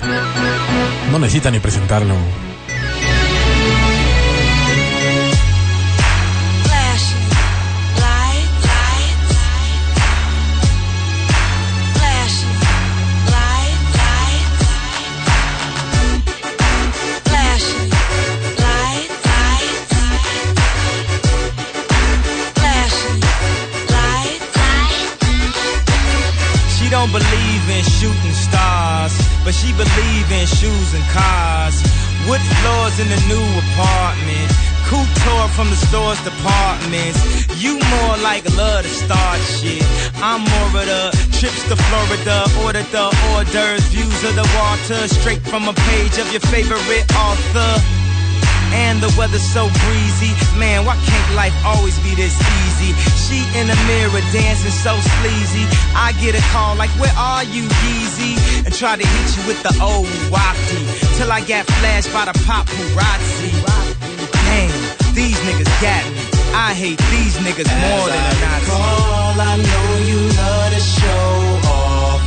No necesita ni presentarlo. In the new apartment. Couture from the store's departments. You more like love to start shit. I'm more of the trips to Florida, order the hors d'oeuvres, views of the water, straight from a page of your favorite author. And the weather's so breezy. Man, why can't life always be this easy? She in the mirror dancing so sleazy. I get a call like, Where are you, Yeezy? And try to hit you with the old wafty. Till I got flashed by the paparazzi. Damn, these niggas got me. I hate these niggas more than a Nazi. All I know you love to show off,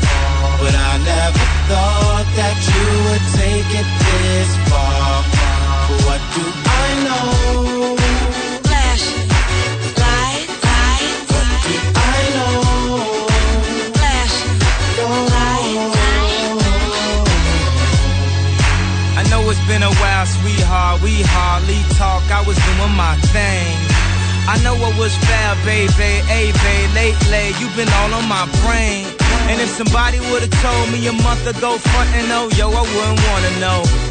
but I never thought that you would take it this far. What do I know? Flashing lights, lights. What do I know? Flashing I know it's been a while, sweetheart. We hardly talk. I was doing my thing. I know it was fair, baby. Hey, babe, lately you've been all on my brain. And if somebody would've told me a month ago, front and oh, yo, I wouldn't wanna know.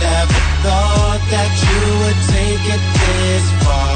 never thought that you would take it this far.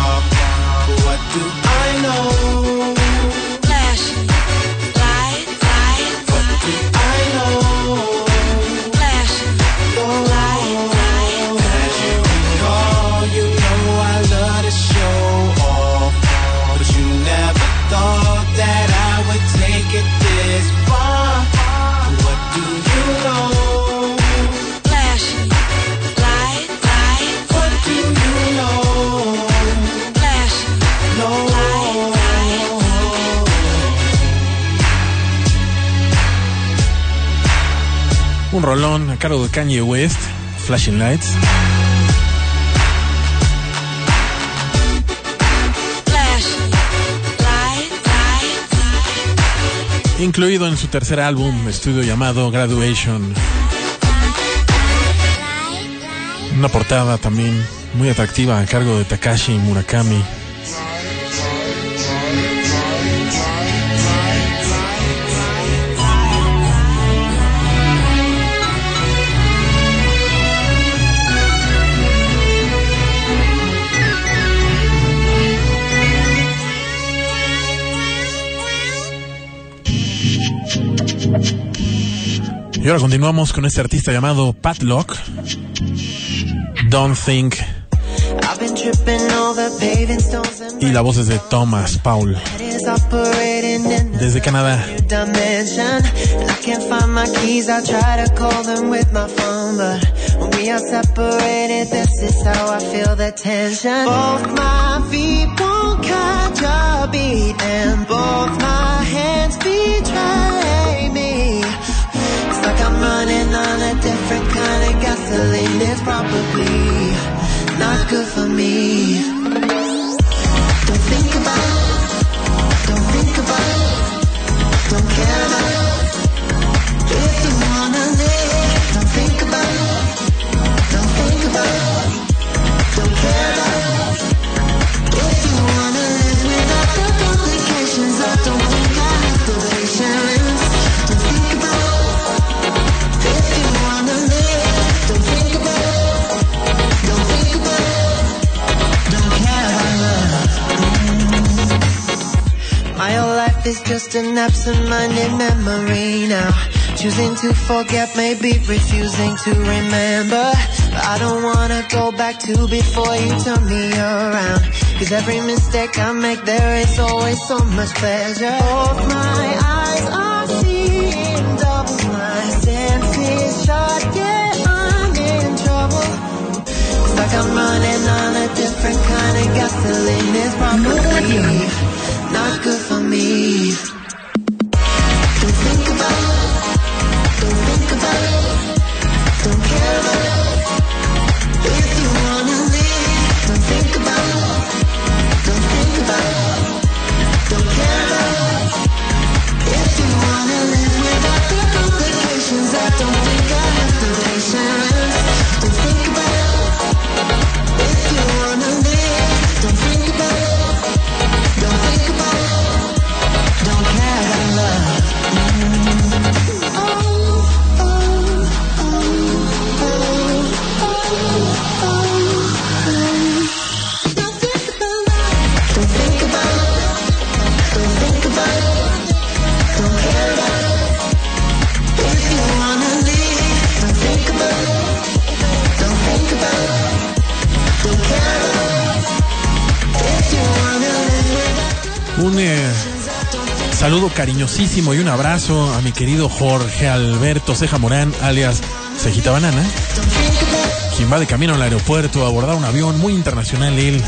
Rolón a cargo de Kanye West, Flashing Lights. Incluido en su tercer álbum estudio llamado Graduation. Una portada también muy atractiva a cargo de Takashi Murakami. Y ahora continuamos con este artista llamado Pat Lock. Don't Think. I've been tripping over paving stones and Y la voz es de Thomas Paul. Desde Canadá. running on a different kind of gasoline. Is probably not good for me. Don't think about it. Don't think about it. Don't care about it. If you wanna live Don't think about it. Don't think about it. Don't care about it. Life is just an absent-minded memory now. Choosing to forget, maybe refusing to remember. But I don't wanna go back to before you turn me around. Cause every mistake I make, there is always so much pleasure. Both my eyes are seeing double my senses shut, yeah, I'm in trouble. It's like I'm running on a different kind of gasoline. It's probably for cariñosísimo y un abrazo a mi querido Jorge Alberto Ceja Morán, alias Cejita Banana, quien va de camino al aeropuerto a abordar un avión muy internacional, él,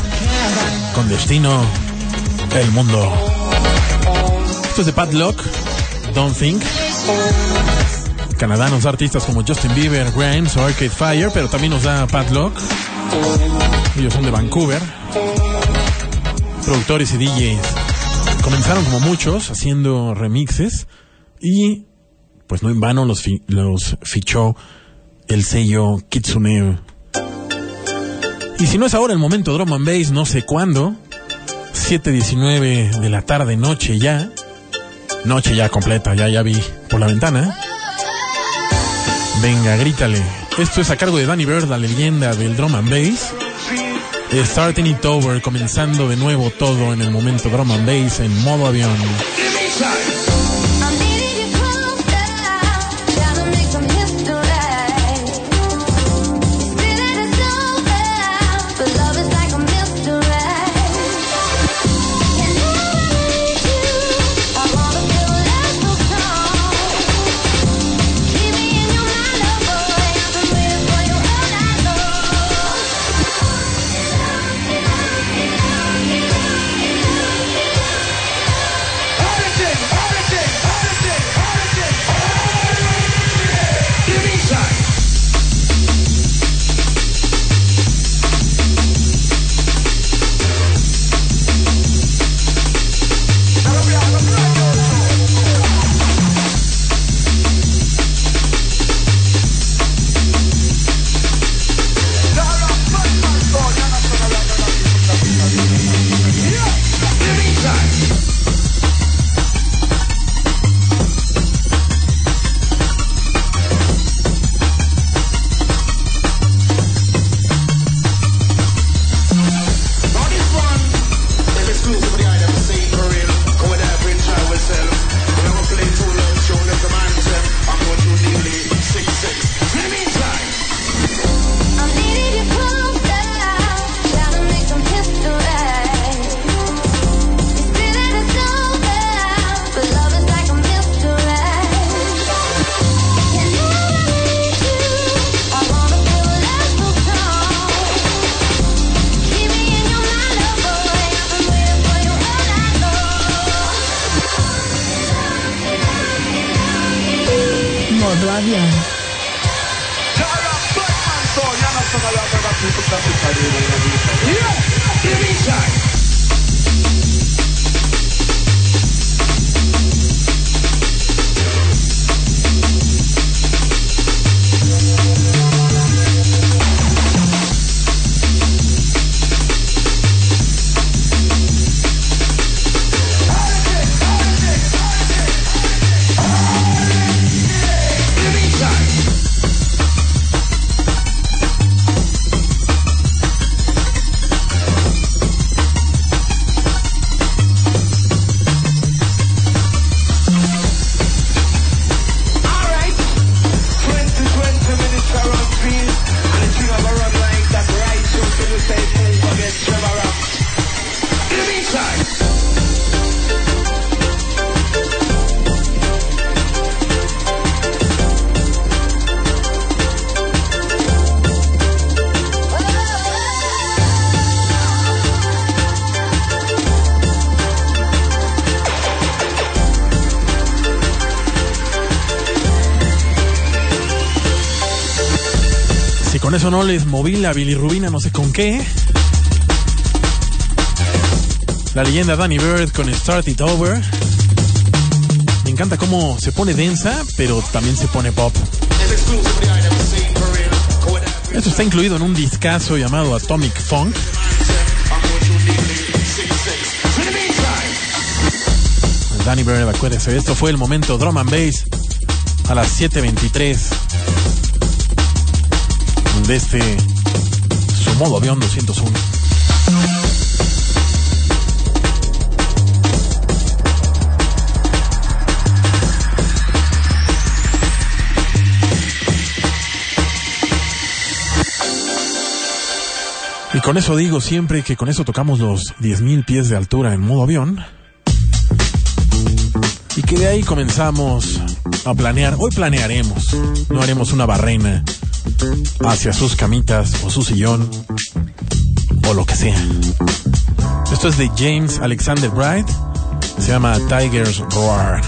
con destino el mundo. Esto es de Padlock, Don't Think. Canadá nos da artistas como Justin Bieber, Grimes o Arcade Fire, pero también nos da Padlock. Ellos son de Vancouver. Productores y DJs comenzaron como muchos haciendo remixes y pues no en vano los, fi- los fichó el sello Kitsune. Y si no es ahora el momento drum and bass, no sé cuándo. 7.19 de la tarde, noche ya. Noche ya completa, ya ya vi por la ventana. Venga, grítale. Esto es a cargo de Danny Bird, la leyenda del drum and bass. Starting it over, comenzando de nuevo todo en el momento drum and bass en modo avión. Moví la bilirrubina, no sé con qué. La leyenda Danny Bird con Start It Over. Me encanta cómo se pone densa, pero también se pone pop. Esto está incluido en un discazo llamado Atomic Funk. Danny Bird, acuérdense, esto fue el momento drum and bass a las 7.23 de este su modo avión 201. Y con eso digo siempre que con eso tocamos los 10.000 pies de altura en modo avión. Y que de ahí comenzamos a planear. Hoy planearemos. No haremos una barrena hacia sus camitas o su sillón o lo que sea. Esto es de James Alexander Bright. Se llama Tiger's Roar.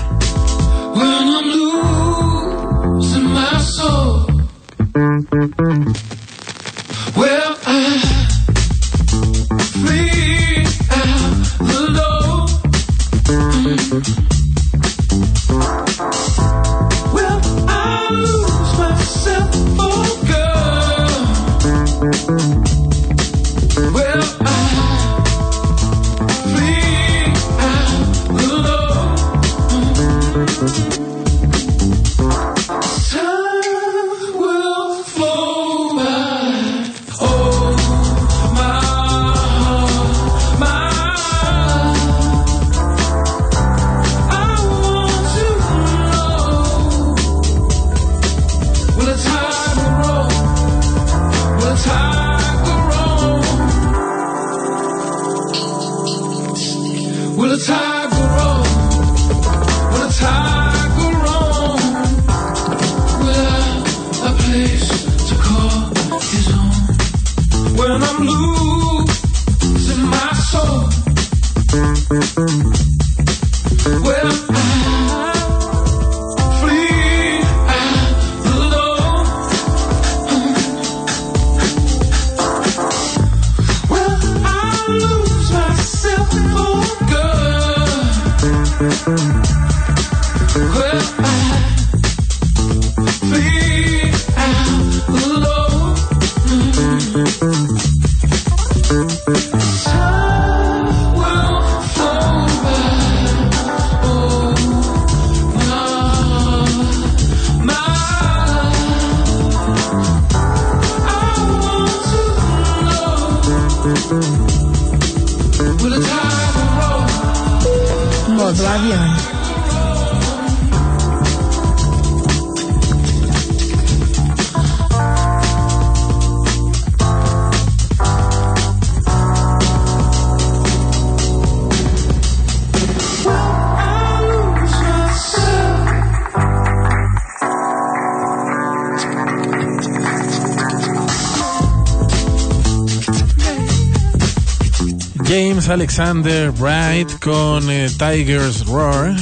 Alexander Bright con eh, Tiger's Roar.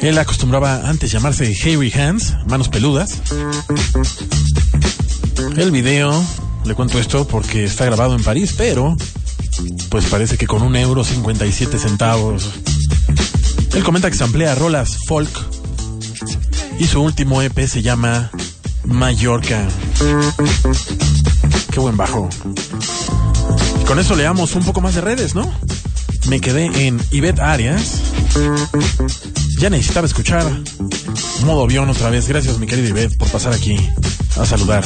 Él acostumbraba antes llamarse Hairy Hands, manos peludas. El video, le cuento esto porque está grabado en París, pero pues parece que con un euro 57 centavos. Él comenta que se amplía rolas folk y su último EP se llama Mallorca. Qué buen bajo. Con eso leamos un poco más de redes, ¿no? Me quedé en Ivette Arias. Ya necesitaba escuchar modo avión otra vez. Gracias, mi querido Ivette, por pasar aquí a saludar.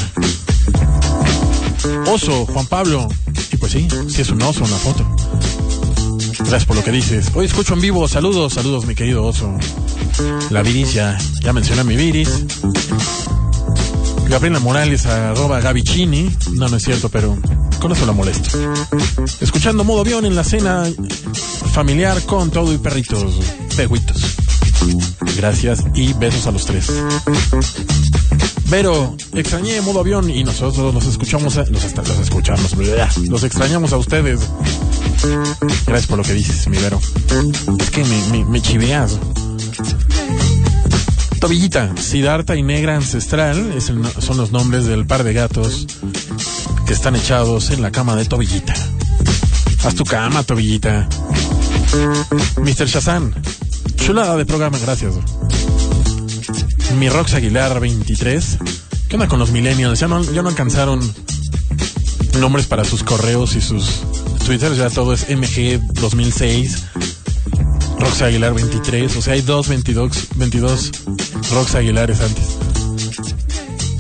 Oso, Juan Pablo. Y pues sí, sí es un oso, una foto. Gracias por lo que dices. Hoy escucho en vivo. Saludos, saludos, mi querido oso. La Viris, ya, ya mencioné mi Viris. Gabriela Morales, arroba. No, no es cierto, pero con eso la molesto. Escuchando modo avión en la cena familiar con todo y perritos, peguitos. Gracias y besos a los tres. Pero extrañé modo avión y nosotros los escuchamos, a- los, los escuchamos, los extrañamos a ustedes. Gracias por lo que dices, mi Vero. Es que me, me, chiveas. Tobillita, Siddhartha y Negra Ancestral es son los nombres del par de gatos que están echados en la cama de Tobillita. Haz tu cama, Tobillita. Mr. Shazam, chulada de programa, gracias. Mi Rox Aguilar 23. ¿Qué onda con los millennials? Ya no, ya no alcanzaron nombres para sus correos y sus Twitter, ya todo es MG 2006. Rox Aguilar 23, o sea, hay dos 22, 22 Rox Aguilares antes.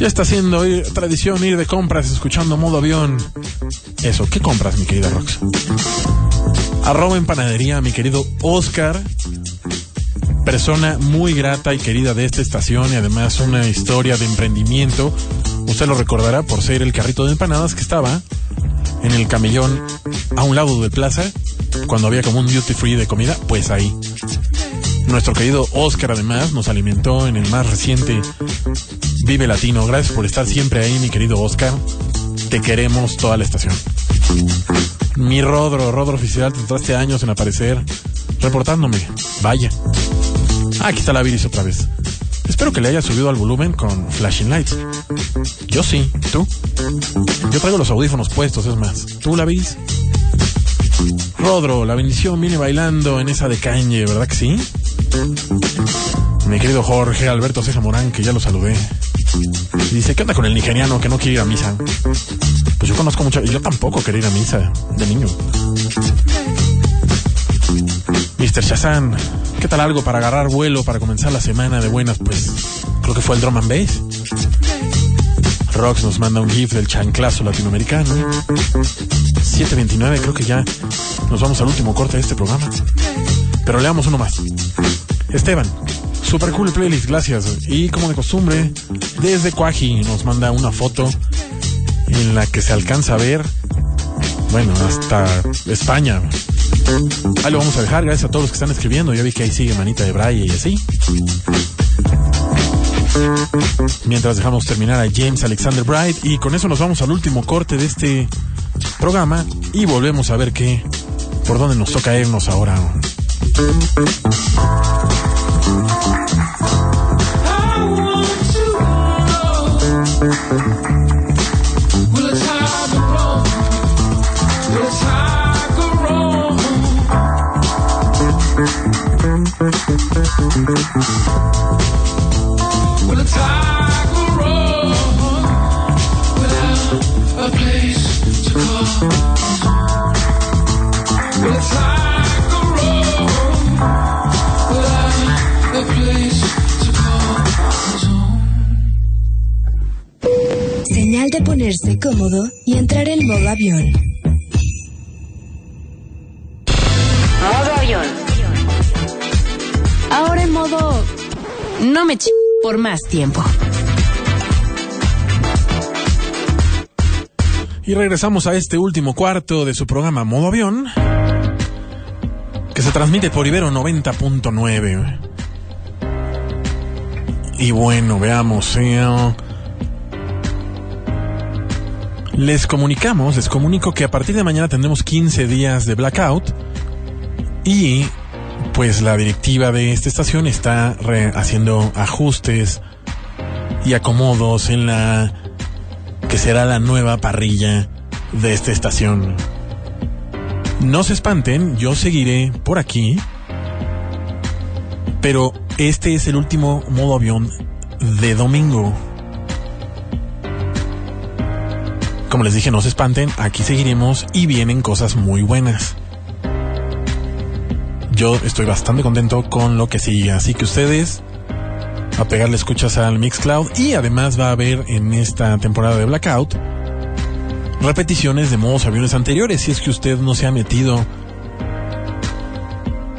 Ya está ir- tradición ir de compras escuchando modo avión. Eso, ¿qué compras, mi querida Rox? Arroba en panadería, mi querido Oscar. Persona muy grata y querida de esta estación y además una historia de emprendimiento. Usted lo recordará por ser el carrito de empanadas que estaba en el camellón a un lado de plaza cuando había como un duty free de comida, pues ahí. Nuestro querido Oscar además nos alimentó en el más reciente Vive Latino. Gracias por estar siempre ahí, mi querido Oscar. Te queremos toda la estación. Mi Rodro, Rodro oficial, te tardaste años en aparecer reportándome. Vaya. Ah, aquí está la Viris otra vez. Espero que le haya subido al volumen con flashing lights. Yo sí, ¿tú? Yo traigo los audífonos puestos, es más. ¿Tú la Viris? Rodro, la bendición viene bailando en esa de Kanye, ¿verdad que sí? Mi querido Jorge Alberto Ceja Morán, que ya lo saludé. Y dice, ¿qué onda con el nigeriano que no quiere ir a misa? Pues yo conozco mucho, y yo tampoco quería ir a misa de niño. Mr. Shazam, ¿qué tal algo para agarrar vuelo para comenzar la semana de buenas? Pues creo que fue el drum and bass. Rox nos manda un gif del chanclazo latinoamericano. 7.29, creo que ya nos vamos al último corte de este programa. Pero leamos uno más. Esteban, super cool playlist, gracias. Y como de costumbre, desde Cuaji nos manda una foto en la que se alcanza a ver, bueno, hasta España. Ahí lo vamos a dejar, gracias a todos los que están escribiendo. Ya vi que ahí sigue Manita de Braille y así. Mientras dejamos terminar a James Alexander Bright y con eso nos vamos al último corte de este programa y volvemos a ver qué, por dónde nos toca irnos ahora. De ponerse cómodo y entrar en modo avión. No me ch... por más tiempo. Y regresamos a este último cuarto de su programa Modo Avión, que se transmite por Ibero 90.9. Y bueno, veamos. eh, Les comunicamos, les comunico que a partir de mañana tendremos 15 días de blackout y pues la directiva de esta estación está haciendo ajustes y acomodos en la que será la nueva parrilla de esta estación. No se espanten, yo seguiré por aquí, pero este es el último modo avión de domingo. Como les dije, no se espanten, aquí seguiremos y vienen cosas muy buenas. Yo estoy bastante contento con lo que sigue, así que ustedes a pegarle escuchas al Mixcloud y además va a haber en esta temporada de Blackout repeticiones de modos aviones anteriores si es que usted no se ha metido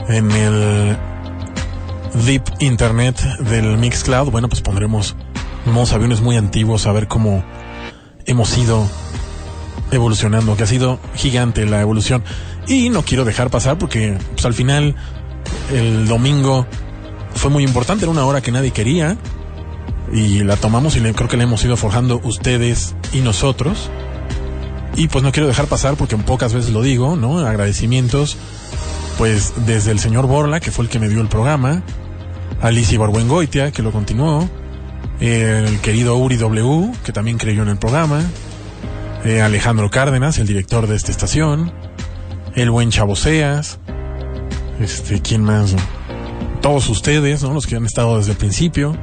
en el deep internet del Mixcloud bueno pues pondremos modos aviones muy antiguos a ver cómo hemos ido evolucionando que ha sido gigante la evolución y no quiero dejar pasar porque pues, al final el domingo fue muy importante, era una hora que nadie quería y la tomamos y creo que la hemos ido forjando ustedes y nosotros. Y pues no quiero dejar pasar porque en pocas veces lo digo, ¿no? Agradecimientos, pues desde el señor Borla, que fue el que me dio el programa, Alicia Barbuengoitia, que lo continuó, el querido Uri W, que también creyó en el programa, eh, Alejandro Cárdenas, el director de esta estación, el buen Chaboseas, este, ¿quién más? Todos ustedes, ¿no? Los que han estado desde el principio,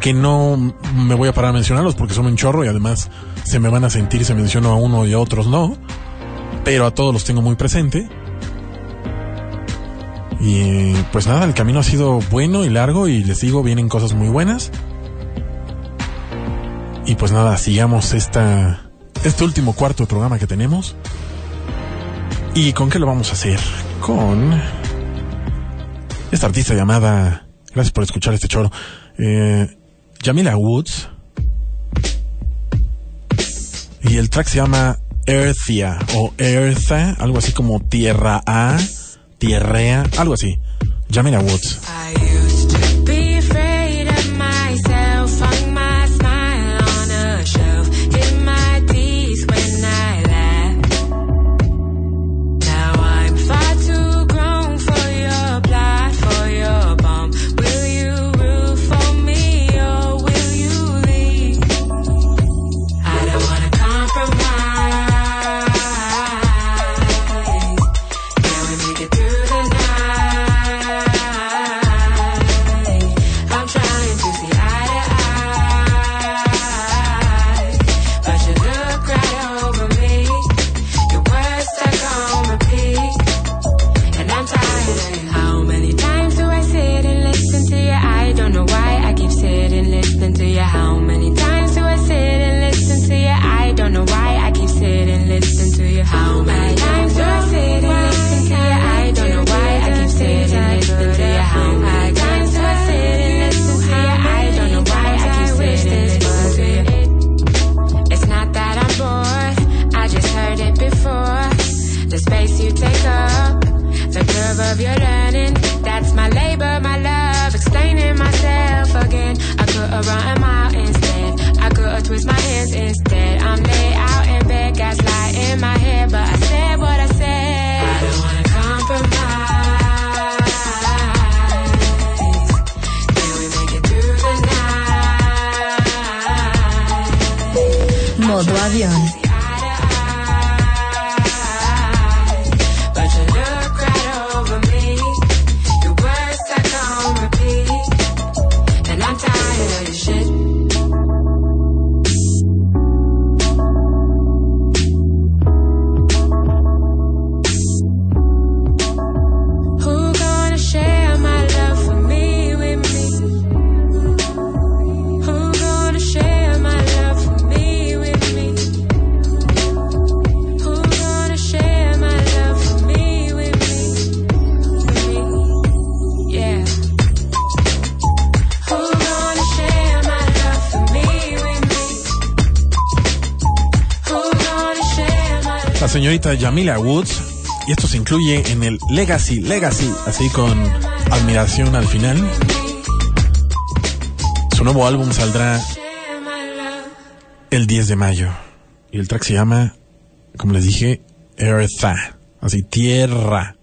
que no me voy a parar a mencionarlos porque son un chorro y además se me van a sentir, se menciono a uno y a otros no, pero a todos los tengo muy presente. Y pues nada, el camino ha sido bueno y largo y les digo, vienen cosas muy buenas. Y pues nada, sigamos esta, este último cuarto de programa que tenemos. ¿Y con qué lo vamos a hacer? Con esta artista llamada, gracias por escuchar este choro, eh, Jamila Woods. Y el track se llama Earthia o Eartha, algo así como Tierra A, Tierrea, algo así. Jamila Woods. Camila Woods. Y esto se incluye en el Legacy, Legacy, así con admiración al final. Su nuevo álbum saldrá el 10 de mayo. Y el track se llama, como les dije, Eartha, así tierra.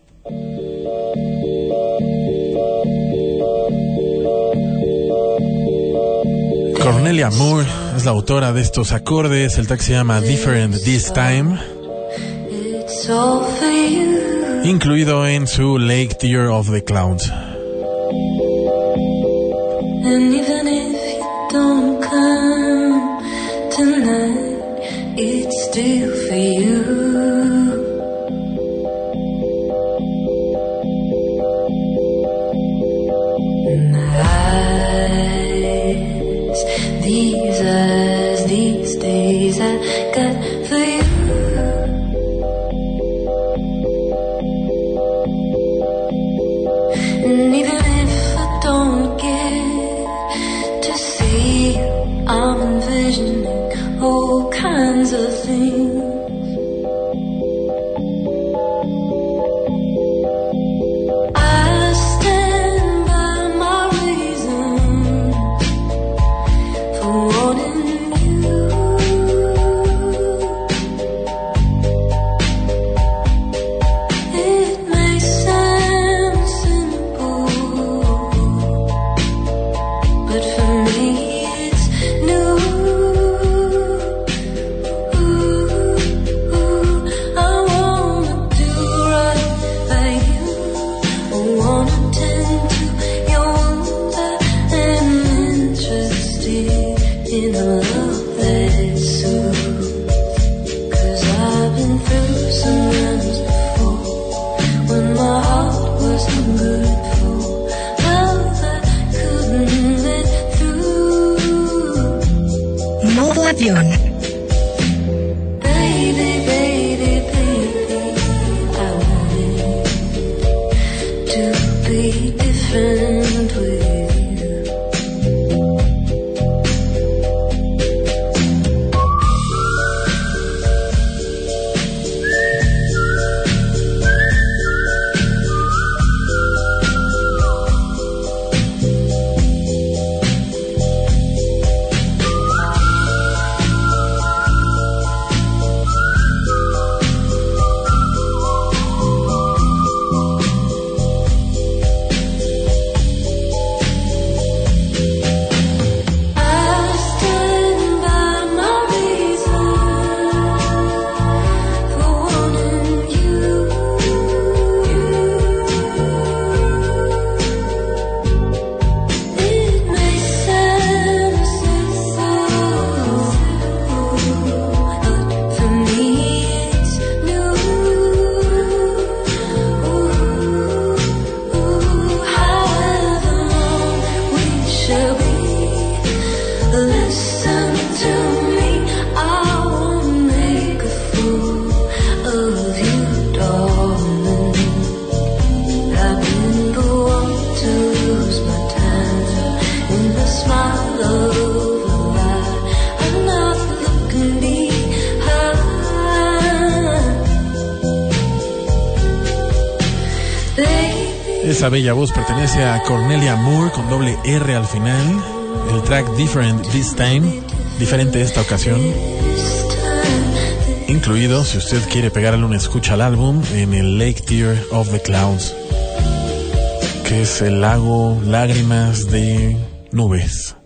Cornelia Moore es la autora de estos acordes. El track se llama Different This Time. Incluido en su Lake Tear of the Clouds. bella voz pertenece a Cornelia Moore con doble R al final. El track Different This Time, diferente esta ocasión. Incluido, si usted quiere pegarle una escucha al álbum, en el Lake Tear of the Clouds, que es el lago Lágrimas de Nubes.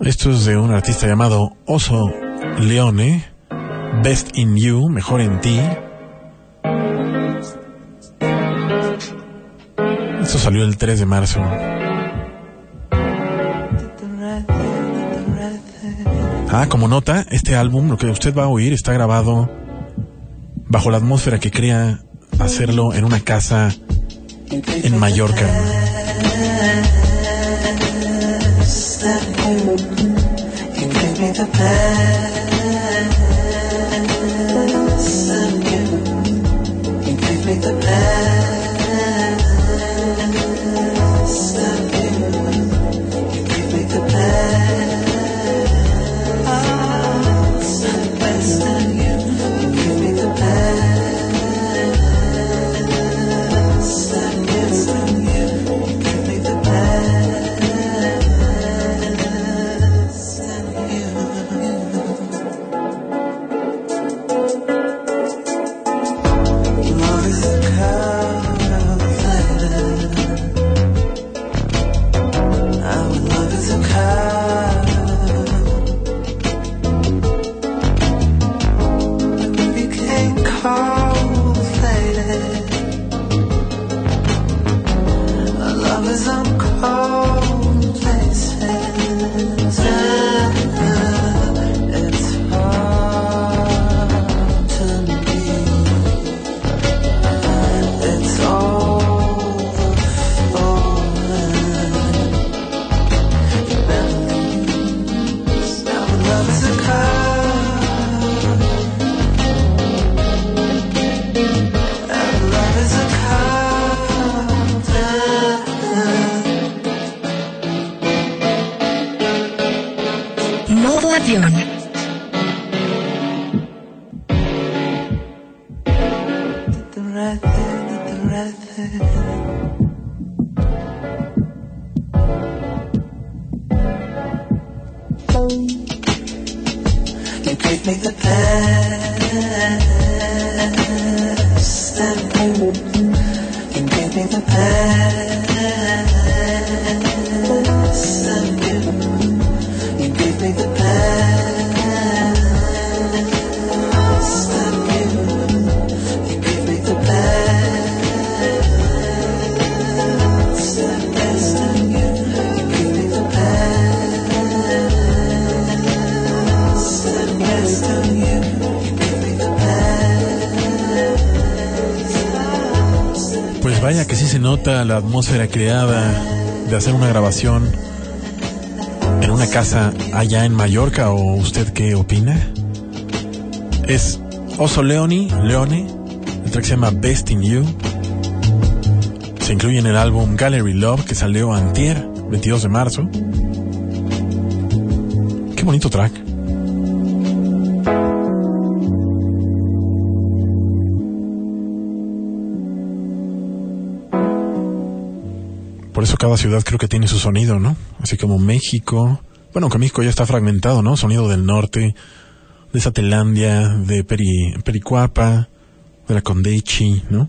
Esto es de un artista llamado Oso Leone. Best in You, Mejor en Ti. Esto salió el 3 de marzo. Ah, como nota, este álbum, lo que usted va a oír, está grabado bajo la atmósfera que crea hacerlo en una casa en Mallorca. la atmósfera creada de hacer una grabación en una casa allá en Mallorca o usted qué opina? Es Oso Leoni, Leone, el track se llama Best in You. Se incluye en el álbum Gallery Love que salió antier, 22 de marzo. Qué bonito track. Cada ciudad creo que tiene su sonido, ¿no? Así como México. Bueno, que México ya está fragmentado, ¿no? Sonido del norte, de Satelandia, de Peri, Pericuapa, de la Condechi, ¿no?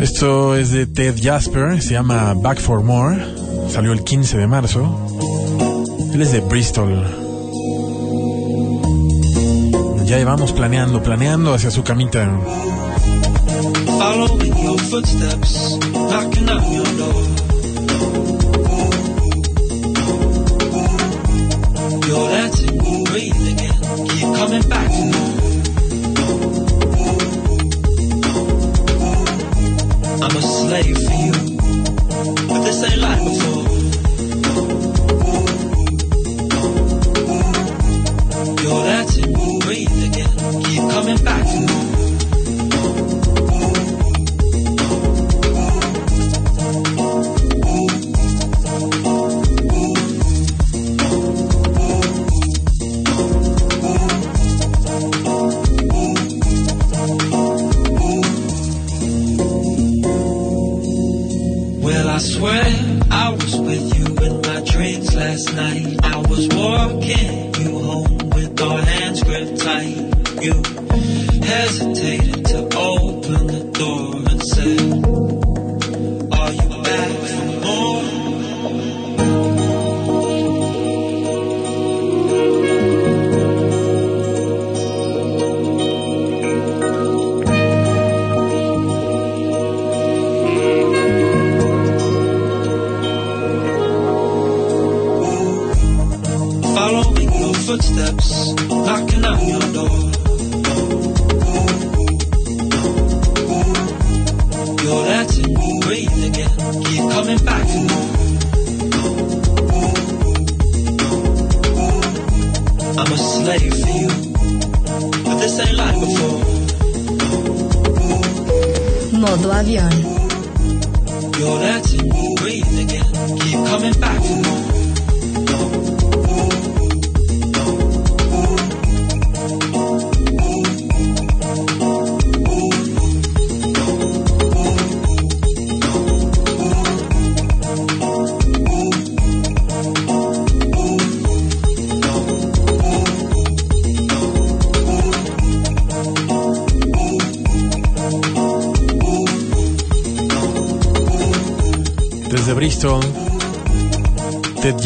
Esto es de Ted Jasper, se llama Back for More, salió el 15 de marzo. Él es de Bristol. Ya llevamos planeando, planeando hacia su camita. Following your footsteps, knocking on your door. You're dancing, breathe again, keep coming back to me. I'm a slave for you, but this ain't like before. You're dancing,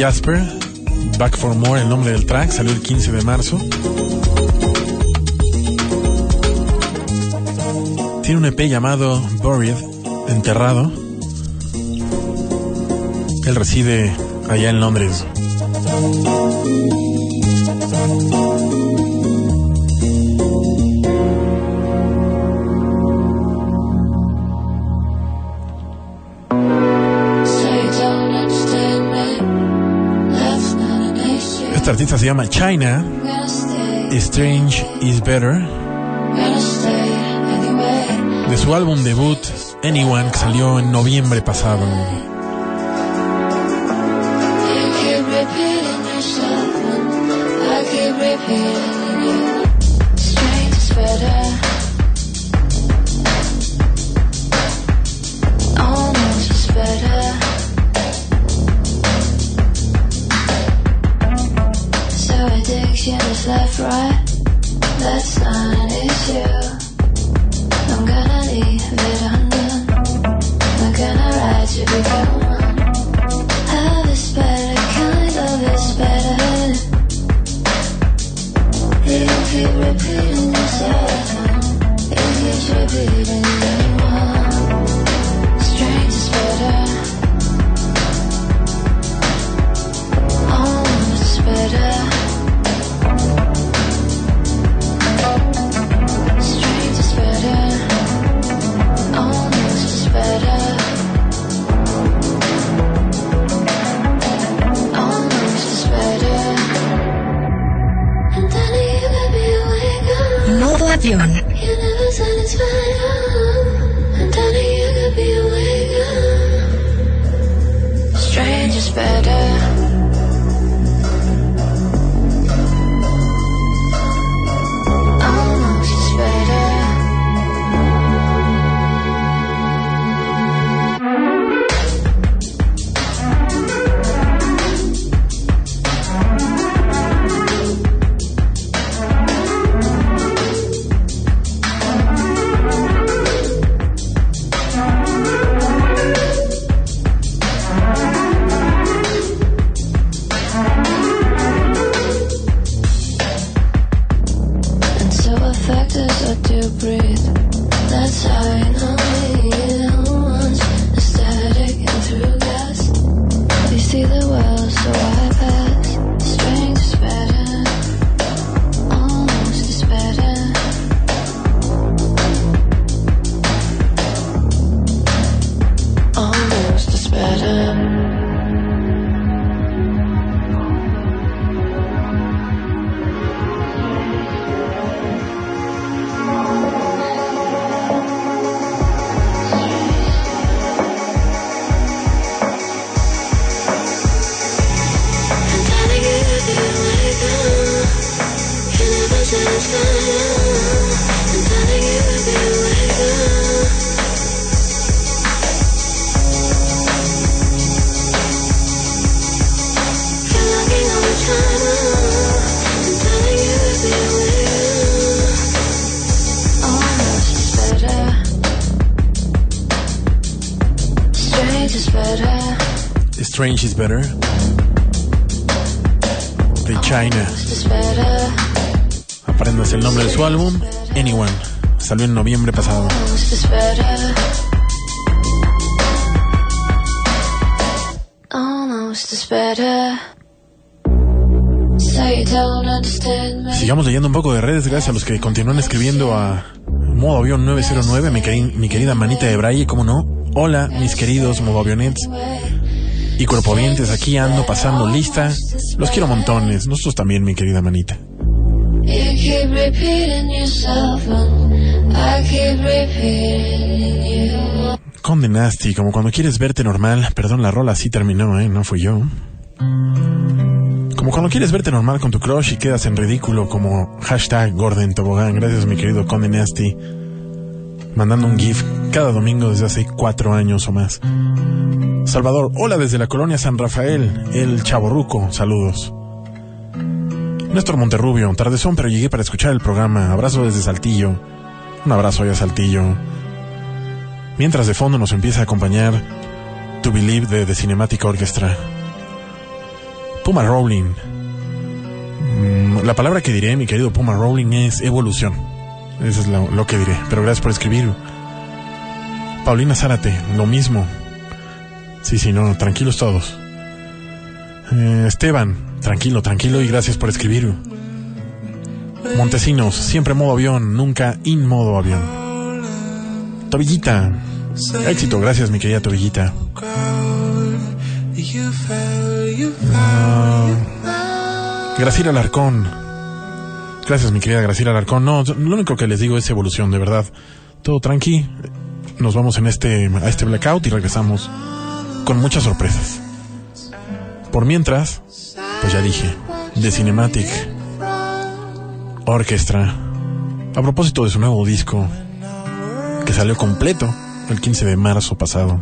Jasper, Back for More, el nombre del track, salió el 15 de marzo. Tiene un EP llamado Buried, enterrado. Él reside allá en Londres. Artista se llama China. Strange is Better. De su álbum debut, Anyone, que salió en noviembre pasado. Strange is Better. De China. Aprendas el nombre de su álbum, Anyone. Salió en noviembre pasado. Sigamos leyendo un poco de redes, gracias a los que continúan escribiendo a modo avión 909, mi, queri- mi querida manita de Braille, ¿cómo no? Hola, mis queridos modo avionets y cuerpovientes, aquí ando pasando lista. Los quiero montones, nosotros también, mi querida manita. Conde Nasty, como cuando quieres verte normal. Perdón, la rola así terminó, ¿eh? No fui yo. Como cuando quieres verte normal con tu crush y quedas en ridículo como hashtag Gordon Tobogán. Gracias, mi querido Conde Nasty. Mandando un GIF cada domingo desde hace cuatro años o más. Salvador, hola desde la colonia San Rafael, el Chaborruco, saludos. Néstor Monterrubio, tardezón, pero llegué para escuchar el programa. Abrazo desde Saltillo. Un abrazo allá Saltillo. Mientras de fondo nos empieza a acompañar To Believe de The Cinematic Orchestra. Puma Rowling. Mm, La palabra que diré, mi querido Puma Rowling, es evolución. Eso es lo, lo que diré. Pero gracias por escribir. Paulina Zárate, lo mismo. Sí, sí, no, tranquilos todos. Eh, Esteban, tranquilo, tranquilo y gracias por escribir. Montesinos, siempre modo avión, nunca in modo avión. Tobillita, éxito, gracias mi querida Tobillita. Graciela Alarcón. Gracias, mi querida Graciela Alarcón. No, lo único que les digo es evolución, de verdad. Todo tranqui. Nos vamos en este, a este blackout y regresamos con muchas sorpresas. Por mientras, pues ya dije, The Cinematic Orchestra. A propósito de su nuevo disco, que salió completo el 15 de marzo pasado.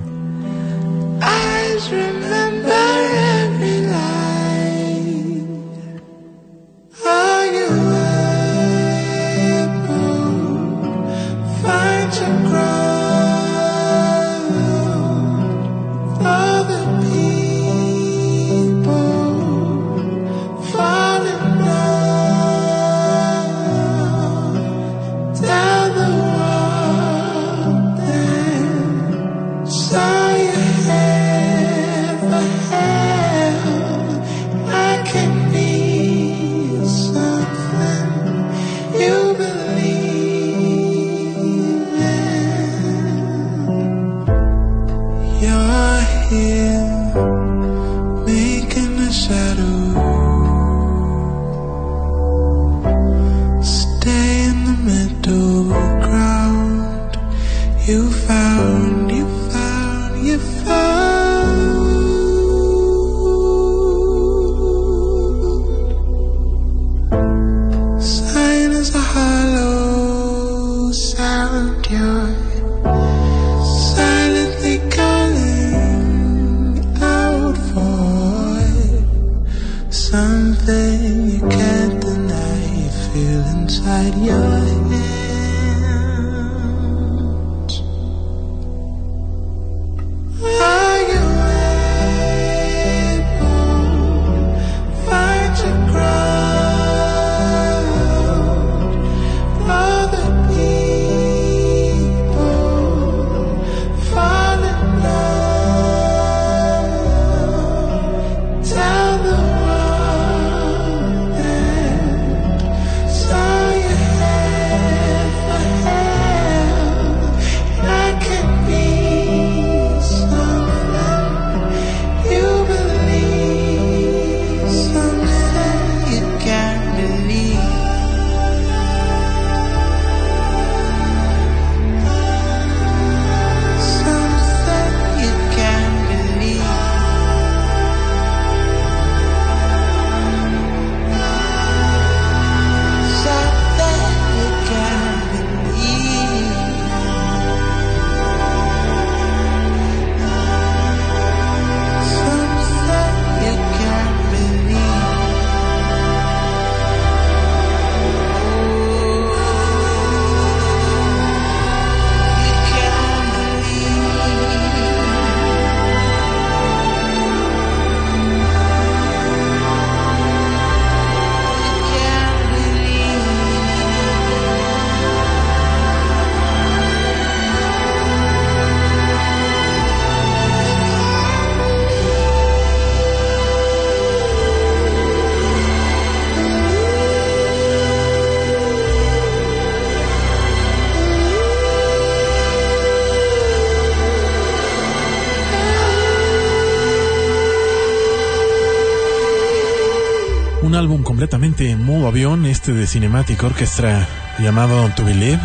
Este de Cinematic Orchestra llamado To Believe,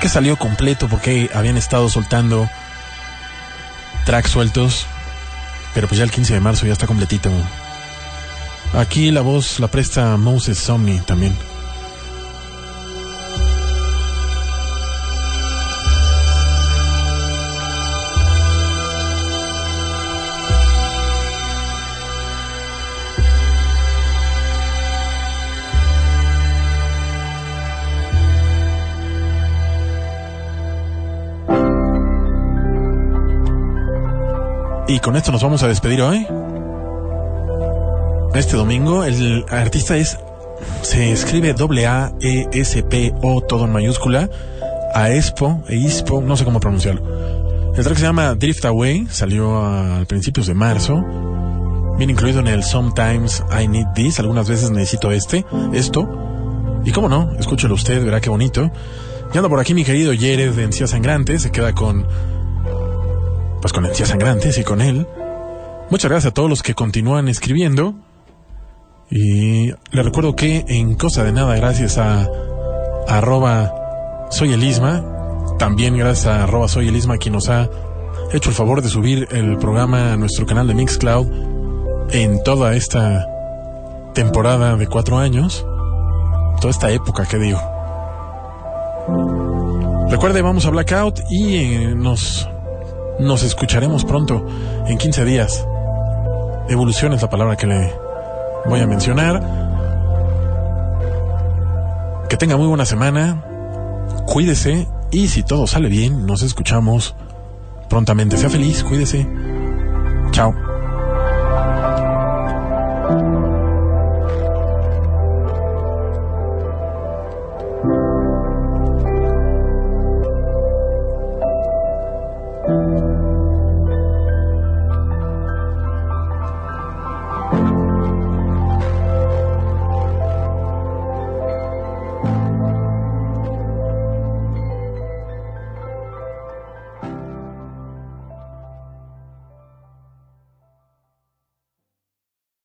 que salió completo porque habían estado soltando tracks sueltos, pero pues ya el 15 de marzo ya está completito. Aquí la voz la presta Moses Somni también. Con esto nos vamos a despedir hoy. Este domingo el artista es se escribe doble A E S P O todo en mayúscula, Aespo, Eispo, no sé cómo pronunciarlo. El track se llama Drift Away, salió a principios de marzo. Viene incluido en el Sometimes I Need This, algunas veces necesito este, esto. Y cómo no, escúchelo usted, verá qué bonito. Y anda por aquí mi querido Yered de Encías Sangrantes, se queda con pues con Encías Sangrantes y con él. Muchas gracias a todos los que continúan escribiendo. Y le recuerdo que en cosa de nada, gracias a, a el Isma, también gracias a arroba soy el Isma quien nos ha hecho el favor de subir el programa a nuestro canal de Mixcloud en toda esta temporada de cuatro años, toda esta época que digo. Recuerde, vamos a Blackout y eh, nos, nos escucharemos pronto, en 15 días. Evolución es la palabra que le voy a mencionar. Que tenga muy buena semana, cuídese y si todo sale bien, nos escuchamos prontamente. Sea feliz, cuídese. Chao.